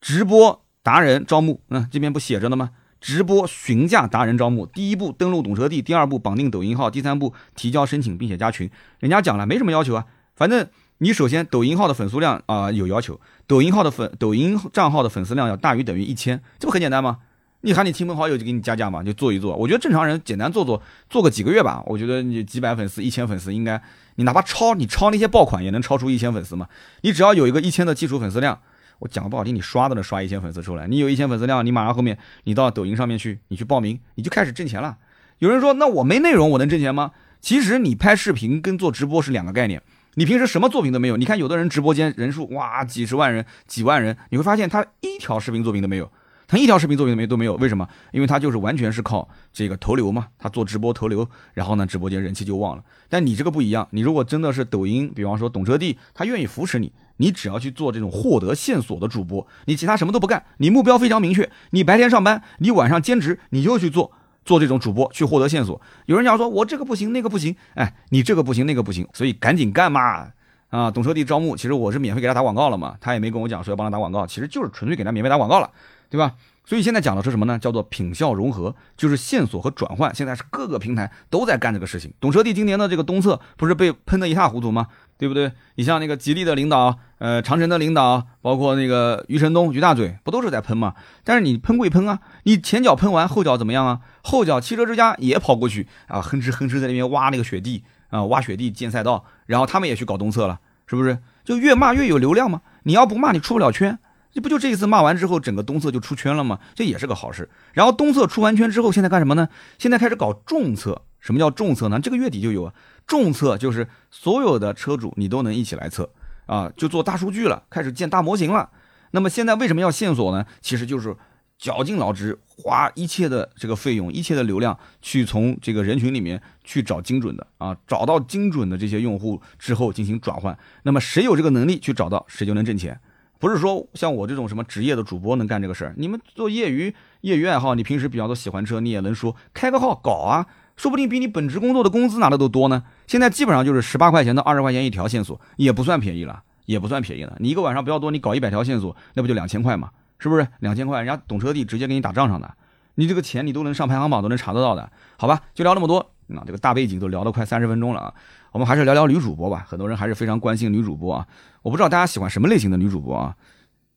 直播达人招募，嗯，这边不写着呢吗？直播询价达人招募，第一步登录懂车帝，第二步绑定抖音号，第三步提交申请并且加群。人家讲了，没什么要求啊，反正你首先抖音号的粉丝量啊有要求，抖音号的粉抖音账号的粉丝量要大于等于一千，这不很简单吗？你喊你亲朋好友就给你加价嘛，就做一做。我觉得正常人简单做做，做个几个月吧。我觉得你几百粉丝、一千粉丝，应该你哪怕超你超那些爆款，也能超出一千粉丝嘛。你只要有一个一千的基础粉丝量，我讲个不好听，你刷都能刷一千粉丝出来。你有一千粉丝量，你马上后面你到抖音上面去，你去报名，你就开始挣钱了。有人说，那我没内容，我能挣钱吗？其实你拍视频跟做直播是两个概念。你平时什么作品都没有，你看有的人直播间人数哇几十万人、几万人，你会发现他一条视频作品都没有。他一条视频作品都没都没有，为什么？因为他就是完全是靠这个投流嘛，他做直播投流，然后呢，直播间人气就旺了。但你这个不一样，你如果真的是抖音，比方说懂车帝，他愿意扶持你，你只要去做这种获得线索的主播，你其他什么都不干，你目标非常明确，你白天上班，你晚上兼职，你就去做做这种主播去获得线索。有人讲说我这个不行，那个不行，哎，你这个不行，那个不行，所以赶紧干嘛啊！懂车帝招募，其实我是免费给他打广告了嘛，他也没跟我讲说要帮他打广告，其实就是纯粹给他免费打广告了。对吧？所以现在讲的是什么呢？叫做品效融合，就是线索和转换。现在是各个平台都在干这个事情。懂车帝今年的这个东侧不是被喷得一塌糊涂吗？对不对？你像那个吉利的领导，呃，长城的领导，包括那个余承东、余大嘴，不都是在喷吗？但是你喷归喷啊，你前脚喷完，后脚怎么样啊？后脚汽车之家也跑过去啊，哼哧哼哧在那边挖那个雪地啊，挖雪地建赛道，然后他们也去搞东侧了，是不是？就越骂越有流量吗？你要不骂，你出不了圈。这不就这一次骂完之后，整个东侧就出圈了吗？这也是个好事。然后东侧出完圈之后，现在干什么呢？现在开始搞重测。什么叫重测呢？这个月底就有啊。重测就是所有的车主你都能一起来测啊，就做大数据了，开始建大模型了。那么现在为什么要线索呢？其实就是绞尽脑汁，花一切的这个费用、一切的流量，去从这个人群里面去找精准的啊，找到精准的这些用户之后进行转换。那么谁有这个能力去找到，谁就能挣钱。不是说像我这种什么职业的主播能干这个事儿，你们做业余业余爱好，你平时比较多喜欢车，你也能说开个号搞啊，说不定比你本职工作的工资拿的都多呢。现在基本上就是十八块钱到二十块钱一条线索，也不算便宜了，也不算便宜了。你一个晚上不要多，你搞一百条线索，那不就两千块嘛？是不是两千块？人家懂车帝直接给你打账上的，你这个钱你都能上排行榜，都能查得到的。好吧，就聊那么多，那这个大背景都聊了快三十分钟了啊。我们还是聊聊女主播吧，很多人还是非常关心女主播啊。我不知道大家喜欢什么类型的女主播啊？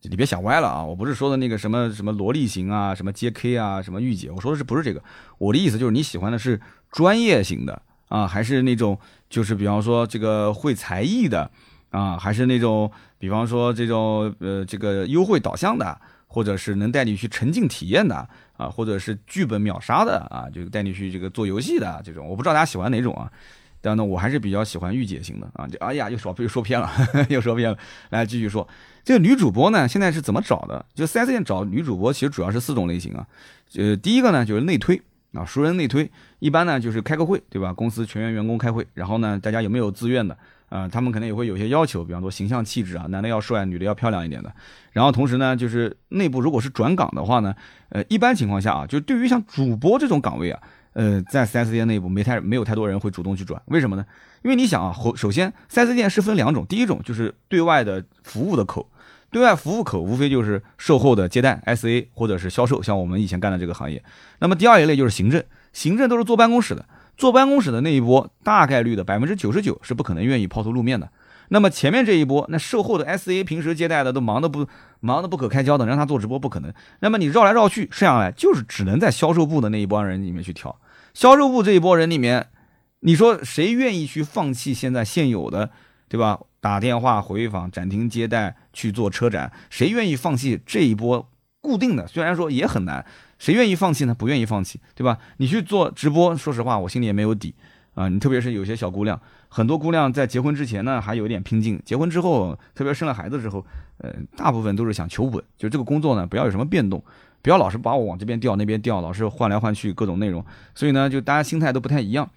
你别想歪了啊！我不是说的那个什么什么萝莉型啊，什么 J.K. 啊，什么御姐，我说的是不是这个？我的意思就是你喜欢的是专业型的啊，还是那种就是比方说这个会才艺的啊，还是那种比方说这种呃这个优惠导向的，或者是能带你去沉浸体验的啊，或者是剧本秒杀的啊，就带你去这个做游戏的这种，我不知道大家喜欢哪种啊。但呢，我还是比较喜欢御姐型的啊！就哎呀，又说又说偏了，又说偏了。[laughs] 来继续说，这个女主播呢，现在是怎么找的？就四 S 店找女主播，其实主要是四种类型啊。呃，第一个呢就是内推啊，熟人内推，一般呢就是开个会，对吧？公司全员员工开会，然后呢，大家有没有自愿的啊？他们可能也会有些要求，比方说形象气质啊，男的要帅，女的要漂亮一点的。然后同时呢，就是内部如果是转岗的话呢，呃，一般情况下啊，就对于像主播这种岗位啊。呃，在 4S 店内部没太没有太多人会主动去转，为什么呢？因为你想啊，首先 4S 店是分两种，第一种就是对外的服务的口，对外服务口无非就是售后的接待 SA 或者是销售，像我们以前干的这个行业。那么第二一类就是行政，行政都是坐办公室的，坐办公室的那一波大概率的百分之九十九是不可能愿意抛头露面的。那么前面这一波，那售后的 SA 平时接待的都忙得不忙得不可开交的，让他做直播不可能。那么你绕来绕去，剩下来就是只能在销售部的那一帮人里面去挑。销售部这一波人里面，你说谁愿意去放弃现在现有的，对吧？打电话回访、展厅接待、去做车展，谁愿意放弃这一波固定的？虽然说也很难，谁愿意放弃呢？不愿意放弃，对吧？你去做直播，说实话，我心里也没有底啊。你特别是有些小姑娘，很多姑娘在结婚之前呢，还有一点拼劲；结婚之后，特别生了孩子之后，呃，大部分都是想求稳，就这个工作呢，不要有什么变动。不要老是把我往这边调那边调，老是换来换去各种内容，所以呢，就大家心态都不太一样。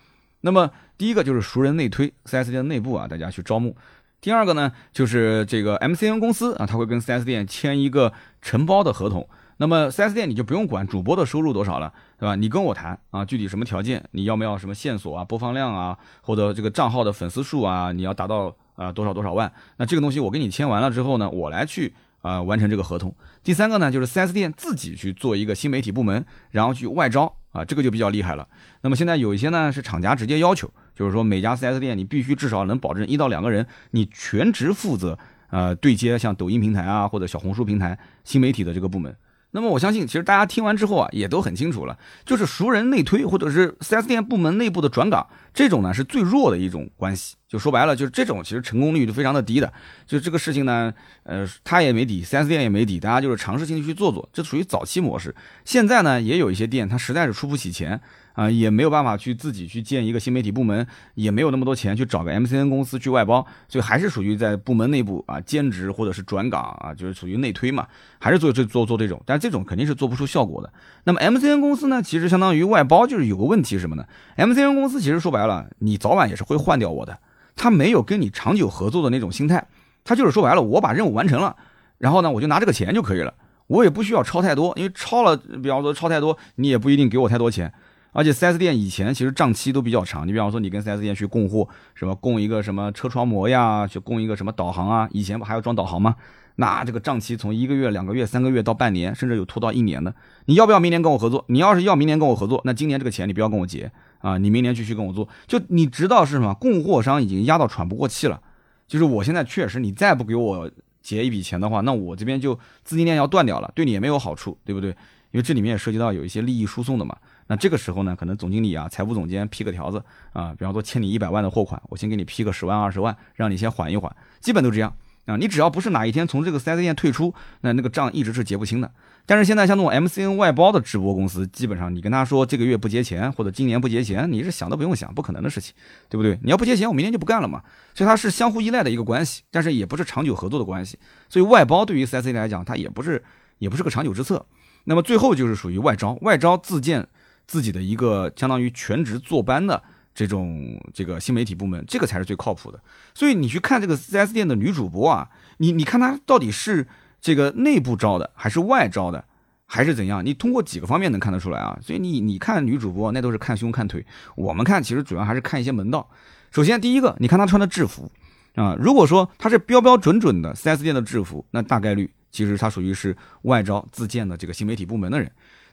那么第一个就是熟人内推，4S 店内部啊，大家去招募。第二个呢，就是这个 MCN 公司啊，他会跟 4S 店签一个承包的合同。那么 4S 店你就不用管主播的收入多少了，对吧？你跟我谈啊，具体什么条件，你要不要什么线索啊、播放量啊，或者这个账号的粉丝数啊，你要达到啊多少多少万？那这个东西我跟你签完了之后呢，我来去。啊，完成这个合同。第三个呢，就是 4S 店自己去做一个新媒体部门，然后去外招啊，这个就比较厉害了。那么现在有一些呢是厂家直接要求，就是说每家 4S 店你必须至少能保证一到两个人，你全职负责呃对接像抖音平台啊或者小红书平台新媒体的这个部门。那么我相信，其实大家听完之后啊，也都很清楚了，就是熟人内推或者是 4S 店部门内部的转岗，这种呢是最弱的一种关系。就说白了，就是这种其实成功率就非常的低的。就这个事情呢，呃，他也没底，4S 店也没底，大家就是尝试性去做做，这属于早期模式。现在呢，也有一些店，他实在是出不起钱。啊，也没有办法去自己去建一个新媒体部门，也没有那么多钱去找个 MCN 公司去外包，所以还是属于在部门内部啊兼职或者是转岗啊，就是属于内推嘛，还是做做做做这种，但这种肯定是做不出效果的。那么 MCN 公司呢，其实相当于外包，就是有个问题是什么呢？MCN 公司其实说白了，你早晚也是会换掉我的，他没有跟你长久合作的那种心态，他就是说白了，我把任务完成了，然后呢，我就拿这个钱就可以了，我也不需要超太多，因为超了，比方说超太多，你也不一定给我太多钱。而且 4S 店以前其实账期都比较长，你比方说你跟 4S 店去供货，什么供一个什么车窗膜呀，去供一个什么导航啊，以前不还要装导航吗？那这个账期从一个月、两个月、三个月到半年，甚至有拖到一年的。你要不要明年跟我合作？你要是要明年跟我合作，那今年这个钱你不要跟我结啊，你明年继续跟我做。就你知道是什么？供货商已经压到喘不过气了。就是我现在确实，你再不给我结一笔钱的话，那我这边就资金链要断掉了，对你也没有好处，对不对？因为这里面也涉及到有一些利益输送的嘛。那这个时候呢，可能总经理啊、财务总监批个条子啊，比方说欠你一百万的货款，我先给你批个十万、二十万，让你先缓一缓，基本都这样啊。你只要不是哪一天从这个 4S 店退出，那那个账一直是结不清的。但是现在像那种 MCN 外包的直播公司，基本上你跟他说这个月不结钱或者今年不结钱，你是想都不用想，不可能的事情，对不对？你要不结钱，我明天就不干了嘛。所以它是相互依赖的一个关系，但是也不是长久合作的关系。所以外包对于 4S 店来讲，它也不是也不是个长久之策。那么最后就是属于外招，外招自建。自己的一个相当于全职坐班的这种这个新媒体部门，这个才是最靠谱的。所以你去看这个 4S 店的女主播啊，你你看她到底是这个内部招的，还是外招的，还是怎样？你通过几个方面能看得出来啊。所以你你看女主播那都是看胸看腿，我们看其实主要还是看一些门道。首先第一个，你看她穿的制服啊，如果说她是标标准准的 4S 店的制服，那大概率其实她属于是外招自建的这个新媒体部门的人。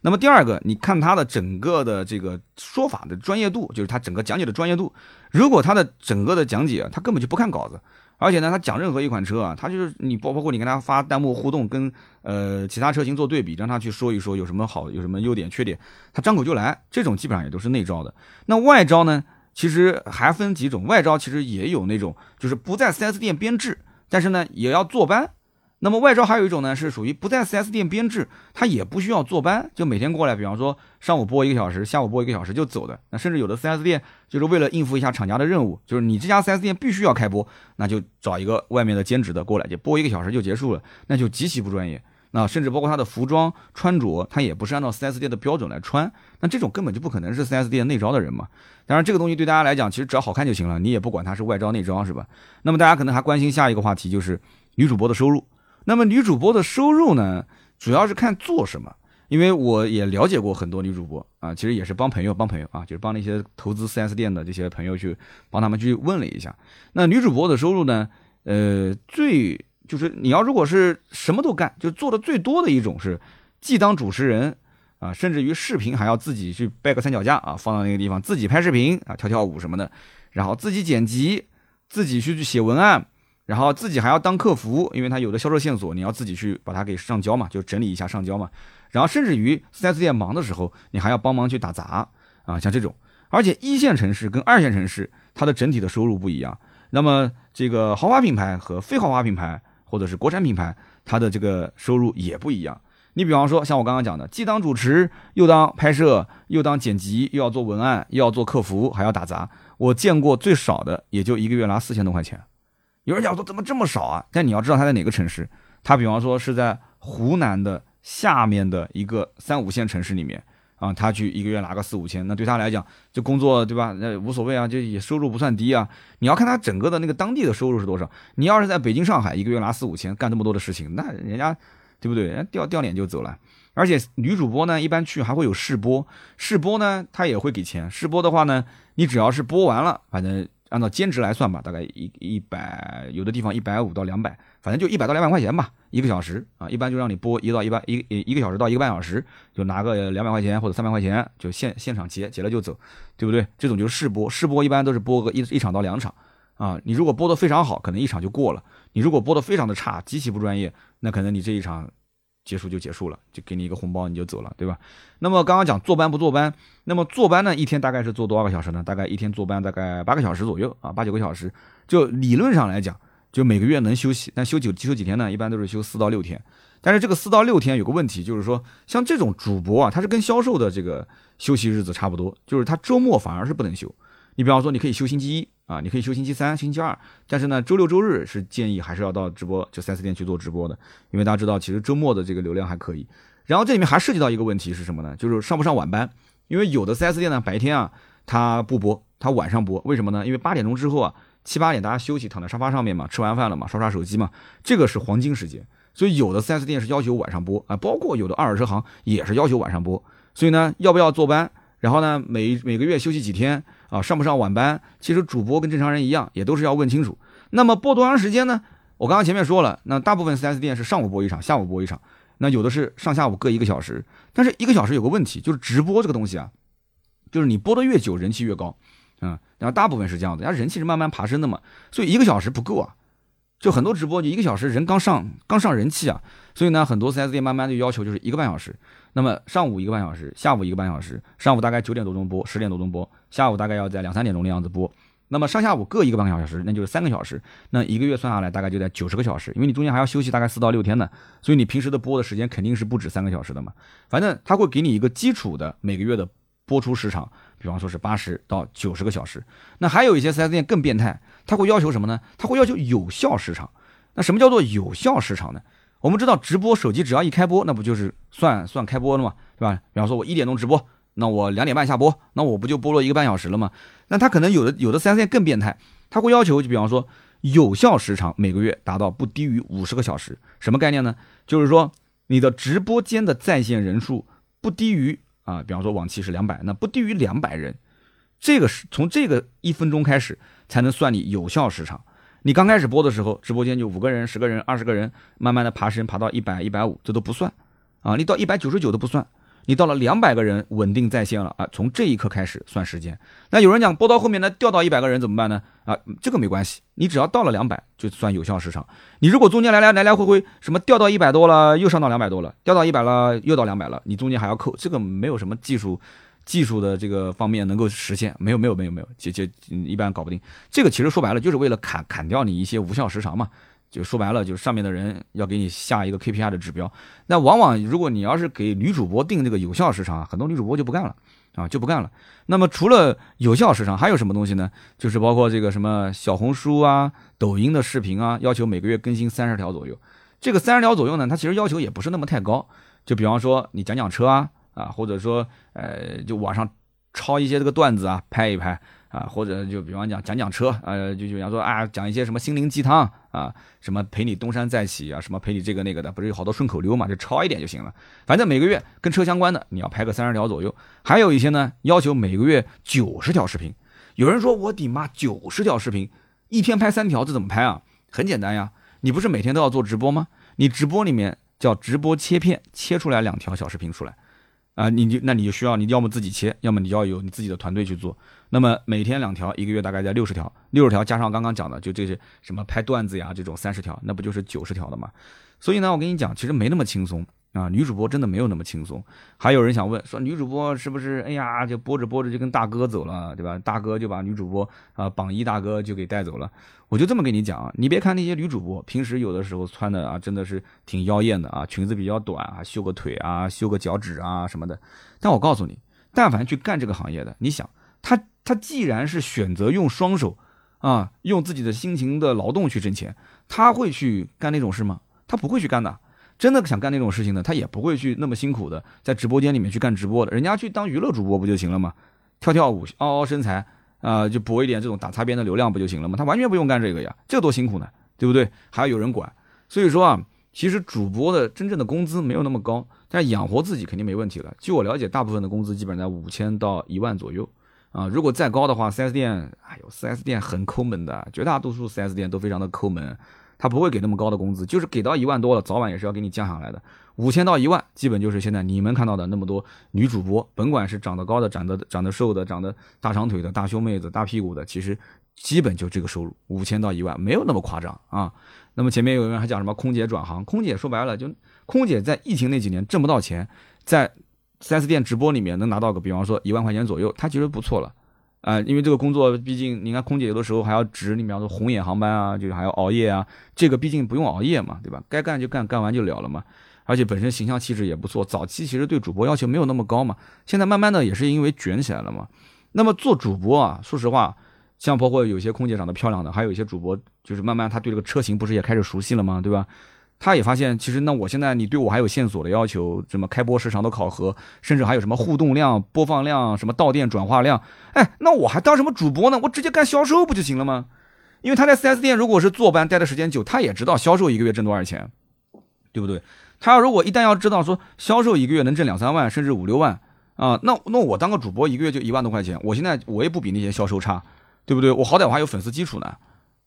那么第二个，你看他的整个的这个说法的专业度，就是他整个讲解的专业度。如果他的整个的讲解，他根本就不看稿子，而且呢，他讲任何一款车啊，他就是你包包括你跟他发弹幕互动，跟呃其他车型做对比，让他去说一说有什么好，有什么优点缺点，他张口就来。这种基本上也都是内招的。那外招呢，其实还分几种，外招其实也有那种就是不在 4S 店编制，但是呢也要坐班。那么外招还有一种呢，是属于不在 4S 店编制，他也不需要坐班，就每天过来，比方说上午播一个小时，下午播一个小时就走的。那甚至有的 4S 店就是为了应付一下厂家的任务，就是你这家 4S 店必须要开播，那就找一个外面的兼职的过来，就播一个小时就结束了，那就极其不专业。那甚至包括他的服装穿着，他也不是按照 4S 店的标准来穿，那这种根本就不可能是 4S 店内招的人嘛。当然这个东西对大家来讲，其实只要好看就行了，你也不管他是外招内招是吧？那么大家可能还关心下一个话题，就是女主播的收入。那么女主播的收入呢，主要是看做什么，因为我也了解过很多女主播啊，其实也是帮朋友帮朋友啊，就是帮那些投资 4S 店的这些朋友去帮他们去问了一下。那女主播的收入呢，呃，最就是你要如果是什么都干，就做的最多的一种是既当主持人啊，甚至于视频还要自己去摆个三脚架啊，放到那个地方自己拍视频啊，跳跳舞什么的，然后自己剪辑，自己去去写文案。然后自己还要当客服，因为他有的销售线索，你要自己去把它给上交嘛，就整理一下上交嘛。然后甚至于四 S 店忙的时候，你还要帮忙去打杂啊，像这种。而且一线城市跟二线城市，它的整体的收入不一样。那么这个豪华品牌和非豪华品牌或者是国产品牌，它的这个收入也不一样。你比方说像我刚刚讲的，既当主持又当拍摄又当剪辑，又要做文案又要做客服还要打杂，我见过最少的也就一个月拿四千多块钱。有人讲说怎么这么少啊？但你要知道他在哪个城市，他比方说是在湖南的下面的一个三五线城市里面啊，他去一个月拿个四五千，那对他来讲就工作对吧？那无所谓啊，就也收入不算低啊。你要看他整个的那个当地的收入是多少。你要是在北京、上海一个月拿四五千，干这么多的事情，那人家对不对？人家掉掉脸就走了。而且女主播呢，一般去还会有试播，试播呢他也会给钱。试播的话呢，你只要是播完了，反正。按照兼职来算吧，大概一一百，有的地方一百五到两百，反正就一百到两百块钱吧，一个小时啊，一般就让你播一到一半一一个小时到一个半小时，就拿个两百块钱或者三百块钱，就现现场结结了就走，对不对？这种就是试播，试播一般都是播个一一场到两场啊，你如果播的非常好，可能一场就过了；你如果播的非常的差，极其不专业，那可能你这一场。结束就结束了，就给你一个红包，你就走了，对吧？那么刚刚讲坐班不坐班，那么坐班呢，一天大概是坐多少个小时呢？大概一天坐班大概八个小时左右啊，八九个小时。就理论上来讲，就每个月能休息，但休几休几天呢？一般都是休四到六天。但是这个四到六天有个问题，就是说像这种主播啊，他是跟销售的这个休息日子差不多，就是他周末反而是不能休。你比方说，你可以休星期一啊，你可以休星期三、星期二，但是呢，周六周日是建议还是要到直播就 4S 店去做直播的，因为大家知道，其实周末的这个流量还可以。然后这里面还涉及到一个问题是什么呢？就是上不上晚班？因为有的 4S 店呢，白天啊他不播，他晚上播，为什么呢？因为八点钟之后啊，七八点大家休息，躺在沙发上面嘛，吃完饭了嘛，刷刷手机嘛，这个是黄金时间，所以有的 4S 店是要求晚上播啊，包括有的二手车行也是要求晚上播。所以呢，要不要坐班？然后呢，每每个月休息几天？啊，上不上晚班？其实主播跟正常人一样，也都是要问清楚。那么播多长时间呢？我刚刚前面说了，那大部分 4S 店是上午播一场，下午播一场。那有的是上下午各一个小时。但是一个小时有个问题，就是直播这个东西啊，就是你播的越久，人气越高。嗯，然后大部分是这样子，人家人气是慢慢爬升的嘛，所以一个小时不够啊。就很多直播就一个小时，人刚上刚上人气啊，所以呢，很多 4S 店慢慢的要求就是一个半小时。那么上午一个半小时，下午一个半小时。上午大概九点多钟播，十点多钟播；下午大概要在两三点钟的样子播。那么上下午各一个半个小时，那就是三个小时。那一个月算下来大概就在九十个小时，因为你中间还要休息大概四到六天呢，所以你平时的播的时间肯定是不止三个小时的嘛。反正他会给你一个基础的每个月的播出时长，比方说是八十到九十个小时。那还有一些 4S 店更变态，他会要求什么呢？他会要求有效时长。那什么叫做有效时长呢？我们知道直播手机只要一开播，那不就是算算开播了吗？对吧？比方说我一点钟直播，那我两点半下播，那我不就播了一个半小时了吗？那他可能有的有的三 S 店更变态，他会要求就比方说有效时长每个月达到不低于五十个小时，什么概念呢？就是说你的直播间的在线人数不低于啊，比方说往期是两百，那不低于两百人，这个是从这个一分钟开始才能算你有效时长。你刚开始播的时候，直播间就五个人、十个人、二十个人，慢慢的爬升，爬到一百、一百五，这都不算，啊，你到一百九十九都不算，你到了两百个人稳定在线了啊，从这一刻开始算时间。那有人讲播到后面呢，掉到一百个人怎么办呢？啊，这个没关系，你只要到了两百就算有效时长。你如果中间来来来来回回什么掉到一百多了，又上到两百多了，掉到一百了又到两百了，你中间还要扣，这个没有什么技术。技术的这个方面能够实现没有没有没有没有，就就一般搞不定。这个其实说白了就是为了砍砍掉你一些无效时长嘛。就说白了就是上面的人要给你下一个 KPI 的指标。那往往如果你要是给女主播定这个有效时长，很多女主播就不干了啊，就不干了。那么除了有效时长，还有什么东西呢？就是包括这个什么小红书啊、抖音的视频啊，要求每个月更新三十条左右。这个三十条左右呢，它其实要求也不是那么太高。就比方说你讲讲车啊。啊，或者说，呃，就网上抄一些这个段子啊，拍一拍啊，或者就比方讲讲讲车，呃，就就比方说啊，讲一些什么心灵鸡汤啊，什么陪你东山再起啊，什么陪你这个那个的，不是有好多顺口溜嘛，就抄一点就行了。反正每个月跟车相关的，你要拍个三十条左右。还有一些呢，要求每个月九十条视频。有人说我的妈，九十条视频，一天拍三条，这怎么拍啊？很简单呀，你不是每天都要做直播吗？你直播里面叫直播切片，切出来两条小视频出来。啊，你就那你就需要你要么自己切，要么你要有你自己的团队去做。那么每天两条，一个月大概在六十条，六十条加上刚刚讲的就这些什么拍段子呀这种三十条，那不就是九十条的吗？所以呢，我跟你讲，其实没那么轻松。啊，女主播真的没有那么轻松。还有人想问说，女主播是不是？哎呀，就播着播着就跟大哥走了，对吧？大哥就把女主播啊，榜一大哥就给带走了。我就这么跟你讲啊，你别看那些女主播平时有的时候穿的啊，真的是挺妖艳的啊，裙子比较短啊，修个腿啊，修个脚趾啊什么的。但我告诉你，但凡去干这个行业的，你想，他他既然是选择用双手啊，用自己的辛勤的劳动去挣钱，他会去干那种事吗？他不会去干的。真的想干那种事情的，他也不会去那么辛苦的在直播间里面去干直播的，人家去当娱乐主播不就行了吗？跳跳舞，凹凹身材，啊，就博一点这种打擦边的流量不就行了吗？他完全不用干这个呀，这多辛苦呢，对不对？还要有人管，所以说啊，其实主播的真正的工资没有那么高，但养活自己肯定没问题了。据我了解，大部分的工资基本在五千到一万左右啊。如果再高的话，4S 店，哎呦，4S 店很抠门的，绝大多数 4S 店都非常的抠门。他不会给那么高的工资，就是给到一万多了，早晚也是要给你降下来的。五千到一万，基本就是现在你们看到的那么多女主播，甭管是长得高的、长得长得瘦的、长得大长腿的、大胸妹子、大屁股的，其实基本就这个收入，五千到一万，没有那么夸张啊。那么前面有人还讲什么空姐转行，空姐说白了就空姐在疫情那几年挣不到钱，在 4S 店直播里面能拿到个，比方说一万块钱左右，她其实不错了。啊，因为这个工作毕竟，你看空姐有的时候还要值，你比方说红眼航班啊，就还要熬夜啊。这个毕竟不用熬夜嘛，对吧？该干就干，干完就了了嘛。而且本身形象气质也不错。早期其实对主播要求没有那么高嘛，现在慢慢的也是因为卷起来了嘛。那么做主播啊，说实话，像包括有些空姐长得漂亮的，还有一些主播，就是慢慢他对这个车型不是也开始熟悉了吗？对吧？他也发现，其实那我现在你对我还有线索的要求，什么开播时长的考核，甚至还有什么互动量、播放量、什么到店转化量，哎，那我还当什么主播呢？我直接干销售不就行了吗？因为他在 4S 店如果是坐班待的时间久，他也知道销售一个月挣多少钱，对不对？他要如果一旦要知道说销售一个月能挣两三万，甚至五六万啊，那那我当个主播一个月就一万多块钱，我现在我也不比那些销售差，对不对？我好歹我还有粉丝基础呢。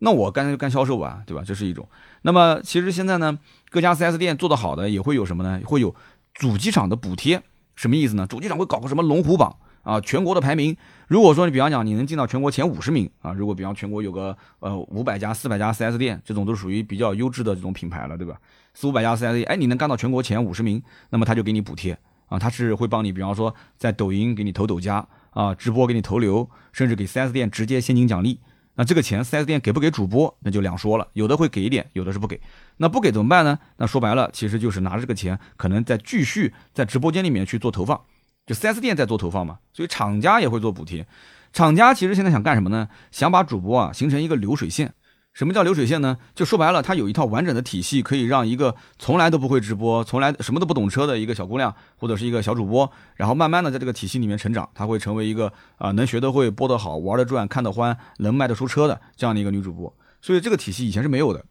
那我干就干销售吧，对吧？这是一种。那么其实现在呢，各家 4S 店做得好的也会有什么呢？会有主机厂的补贴，什么意思呢？主机厂会搞个什么龙虎榜啊，全国的排名。如果说你比方讲你能进到全国前五十名啊，如果比方全国有个呃五百家、四百家 4S 店，这种都属于比较优质的这种品牌了，对吧？四五百家 4S 店，哎，你能干到全国前五十名，那么他就给你补贴啊，他是会帮你，比方说在抖音给你投抖加啊，直播给你投流，甚至给 4S 店直接现金奖励。那这个钱四 S 店给不给主播，那就两说了。有的会给一点，有的是不给。那不给怎么办呢？那说白了，其实就是拿着这个钱，可能再继续在直播间里面去做投放，就四 S 店在做投放嘛。所以厂家也会做补贴。厂家其实现在想干什么呢？想把主播啊形成一个流水线。什么叫流水线呢？就说白了，它有一套完整的体系，可以让一个从来都不会直播、从来什么都不懂车的一个小姑娘，或者是一个小主播，然后慢慢的在这个体系里面成长，她会成为一个啊能学得会、播得好、玩得转、看得欢、能卖得出车的这样的一个女主播。所以这个体系以前是没有的，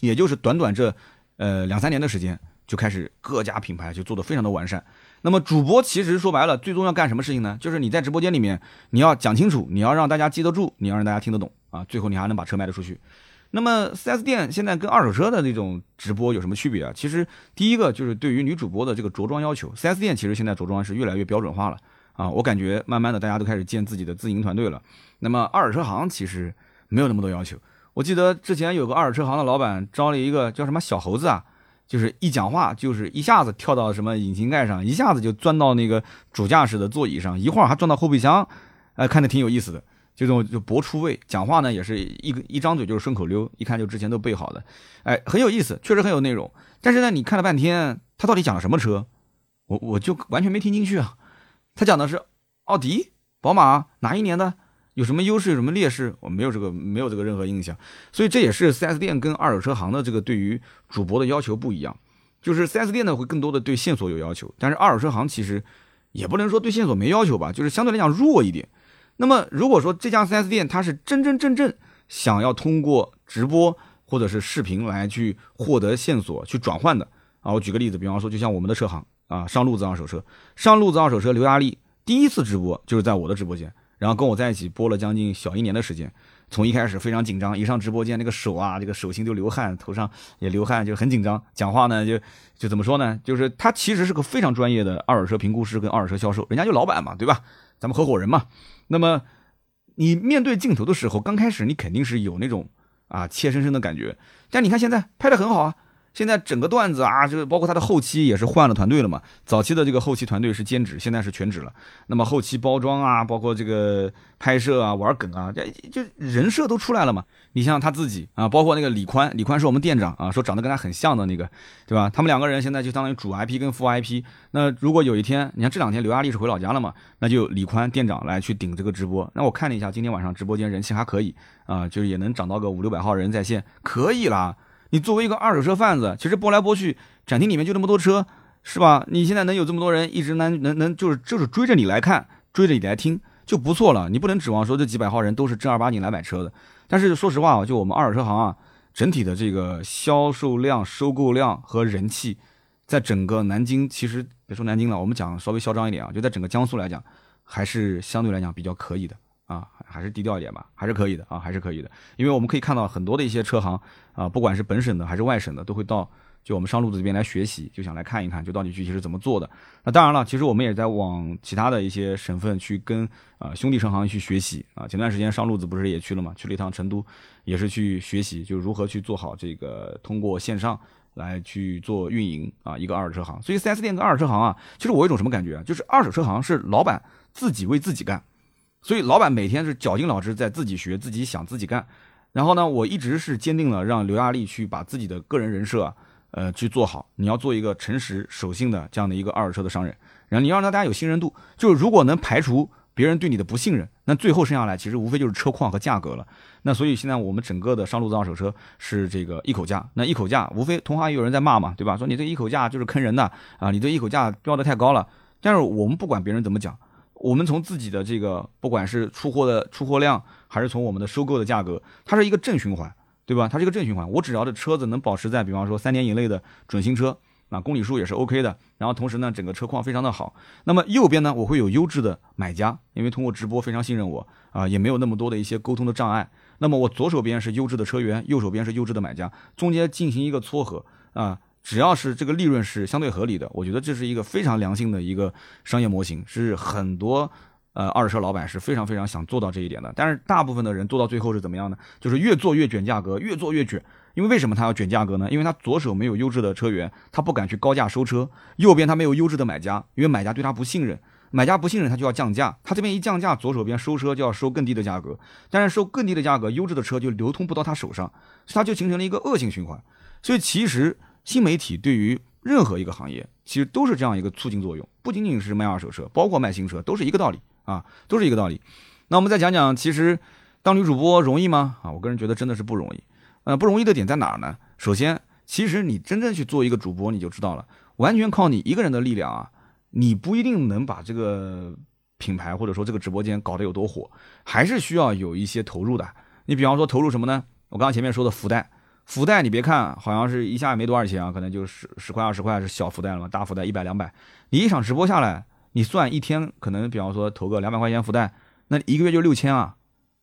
也就是短短这呃两三年的时间，就开始各家品牌就做得非常的完善。那么主播其实说白了，最终要干什么事情呢？就是你在直播间里面，你要讲清楚，你要让大家记得住，你要让大家听得懂。啊，最后你还能把车卖得出去。那么 4S 店现在跟二手车的那种直播有什么区别啊？其实第一个就是对于女主播的这个着装要求，4S 店其实现在着装是越来越标准化了啊。我感觉慢慢的大家都开始建自己的自营团队了。那么二手车行其实没有那么多要求。我记得之前有个二手车行的老板招了一个叫什么小猴子啊，就是一讲话就是一下子跳到什么引擎盖上，一下子就钻到那个主驾驶的座椅上，一会儿还钻到后备箱，哎，看着挺有意思的。这种就博出位，讲话呢也是一个一张嘴就是顺口溜，一看就之前都背好的，哎，很有意思，确实很有内容。但是呢，你看了半天，他到底讲了什么车？我我就完全没听进去啊。他讲的是奥迪、宝马哪一年的，有什么优势，有什么劣势？我没有这个没有这个任何印象。所以这也是 4S 店跟二手车行的这个对于主播的要求不一样。就是 4S 店呢会更多的对线索有要求，但是二手车行其实也不能说对线索没要求吧，就是相对来讲弱一点。那么，如果说这家 4S 店它是真真正正想要通过直播或者是视频来去获得线索、去转换的啊，我举个例子，比方说，就像我们的车行啊，上路子二手车，上路子二手车刘亚丽第一次直播就是在我的直播间，然后跟我在一起播了将近小一年的时间，从一开始非常紧张，一上直播间那个手啊，这个手心就流汗，头上也流汗，就很紧张，讲话呢就就怎么说呢？就是他其实是个非常专业的二手车评估师跟二手车销售，人家就老板嘛，对吧？咱们合伙人嘛。那么，你面对镜头的时候，刚开始你肯定是有那种啊怯生生的感觉。但你看现在拍的很好啊，现在整个段子啊，就是包括他的后期也是换了团队了嘛。早期的这个后期团队是兼职，现在是全职了。那么后期包装啊，包括这个拍摄啊、玩梗啊，这就人设都出来了嘛。你像他自己啊，包括那个李宽，李宽是我们店长啊，说长得跟他很像的那个，对吧？他们两个人现在就相当于主 IP 跟副 IP。那如果有一天，你看这两天刘亚丽是回老家了嘛，那就李宽店长来去顶这个直播。那我看了一下，今天晚上直播间人气还可以啊，就是也能涨到个五六百号人在线，可以啦。你作为一个二手车贩子，其实拨来拨去，展厅里面就那么多车，是吧？你现在能有这么多人一直能能能，就是就是追着你来看，追着你来听，就不错了。你不能指望说这几百号人都是正儿八经来买车的。但是说实话啊，就我们二手车行啊，整体的这个销售量、收购量和人气，在整个南京，其实别说南京了，我们讲稍微嚣张一点啊，就在整个江苏来讲，还是相对来讲比较可以的。啊，还是低调一点吧，还是可以的啊，还是可以的。因为我们可以看到很多的一些车行啊，不管是本省的还是外省的，都会到就我们上路子这边来学习，就想来看一看，就到底具体是怎么做的。那当然了，其实我们也在往其他的一些省份去跟啊兄弟车行去学习啊。前段时间上路子不是也去了嘛，去了一趟成都，也是去学习，就如何去做好这个通过线上来去做运营啊一个二手车行。所以 4S 店跟二手车行啊，其实我有一种什么感觉啊，就是二手车行是老板自己为自己干。所以老板每天是绞尽脑汁在自己学、自己想、自己干。然后呢，我一直是坚定了让刘亚丽去把自己的个人人设，呃，去做好。你要做一个诚实守信的这样的一个二手车的商人，然后你要让大家有信任度。就是如果能排除别人对你的不信任，那最后剩下来其实无非就是车况和价格了。那所以现在我们整个的上路子二手车是这个一口价。那一口价无非同行也有人在骂嘛，对吧？说你这一口价就是坑人的啊，你这一口价标的太高了。但是我们不管别人怎么讲。我们从自己的这个，不管是出货的出货量，还是从我们的收购的价格，它是一个正循环，对吧？它是一个正循环。我只要的车子能保持在，比方说三年以内的准新车，那公里数也是 OK 的。然后同时呢，整个车况非常的好。那么右边呢，我会有优质的买家，因为通过直播非常信任我啊，也没有那么多的一些沟通的障碍。那么我左手边是优质的车源，右手边是优质的买家，中间进行一个撮合啊。只要是这个利润是相对合理的，我觉得这是一个非常良性的一个商业模型，是很多呃二手车老板是非常非常想做到这一点的。但是大部分的人做到最后是怎么样呢？就是越做越卷价格，越做越卷。因为为什么他要卷价格呢？因为他左手没有优质的车源，他不敢去高价收车；右边他没有优质的买家，因为买家对他不信任，买家不信任他就要降价。他这边一降价，左手边收车就要收更低的价格，但是收更低的价格，优质的车就流通不到他手上，他就形成了一个恶性循环。所以其实。新媒体对于任何一个行业，其实都是这样一个促进作用，不仅仅是卖二手车，包括卖新车，都是一个道理啊，都是一个道理。那我们再讲讲，其实当女主播容易吗？啊，我个人觉得真的是不容易。呃，不容易的点在哪儿呢？首先，其实你真正去做一个主播，你就知道了，完全靠你一个人的力量啊，你不一定能把这个品牌或者说这个直播间搞得有多火，还是需要有一些投入的。你比方说投入什么呢？我刚刚前面说的福袋。福袋你别看好像是一下也没多少钱啊，可能就十十块二十块是小福袋了嘛，大福袋一百两百。你一场直播下来，你算一天可能比方说投个两百块钱福袋，那一个月就六千啊。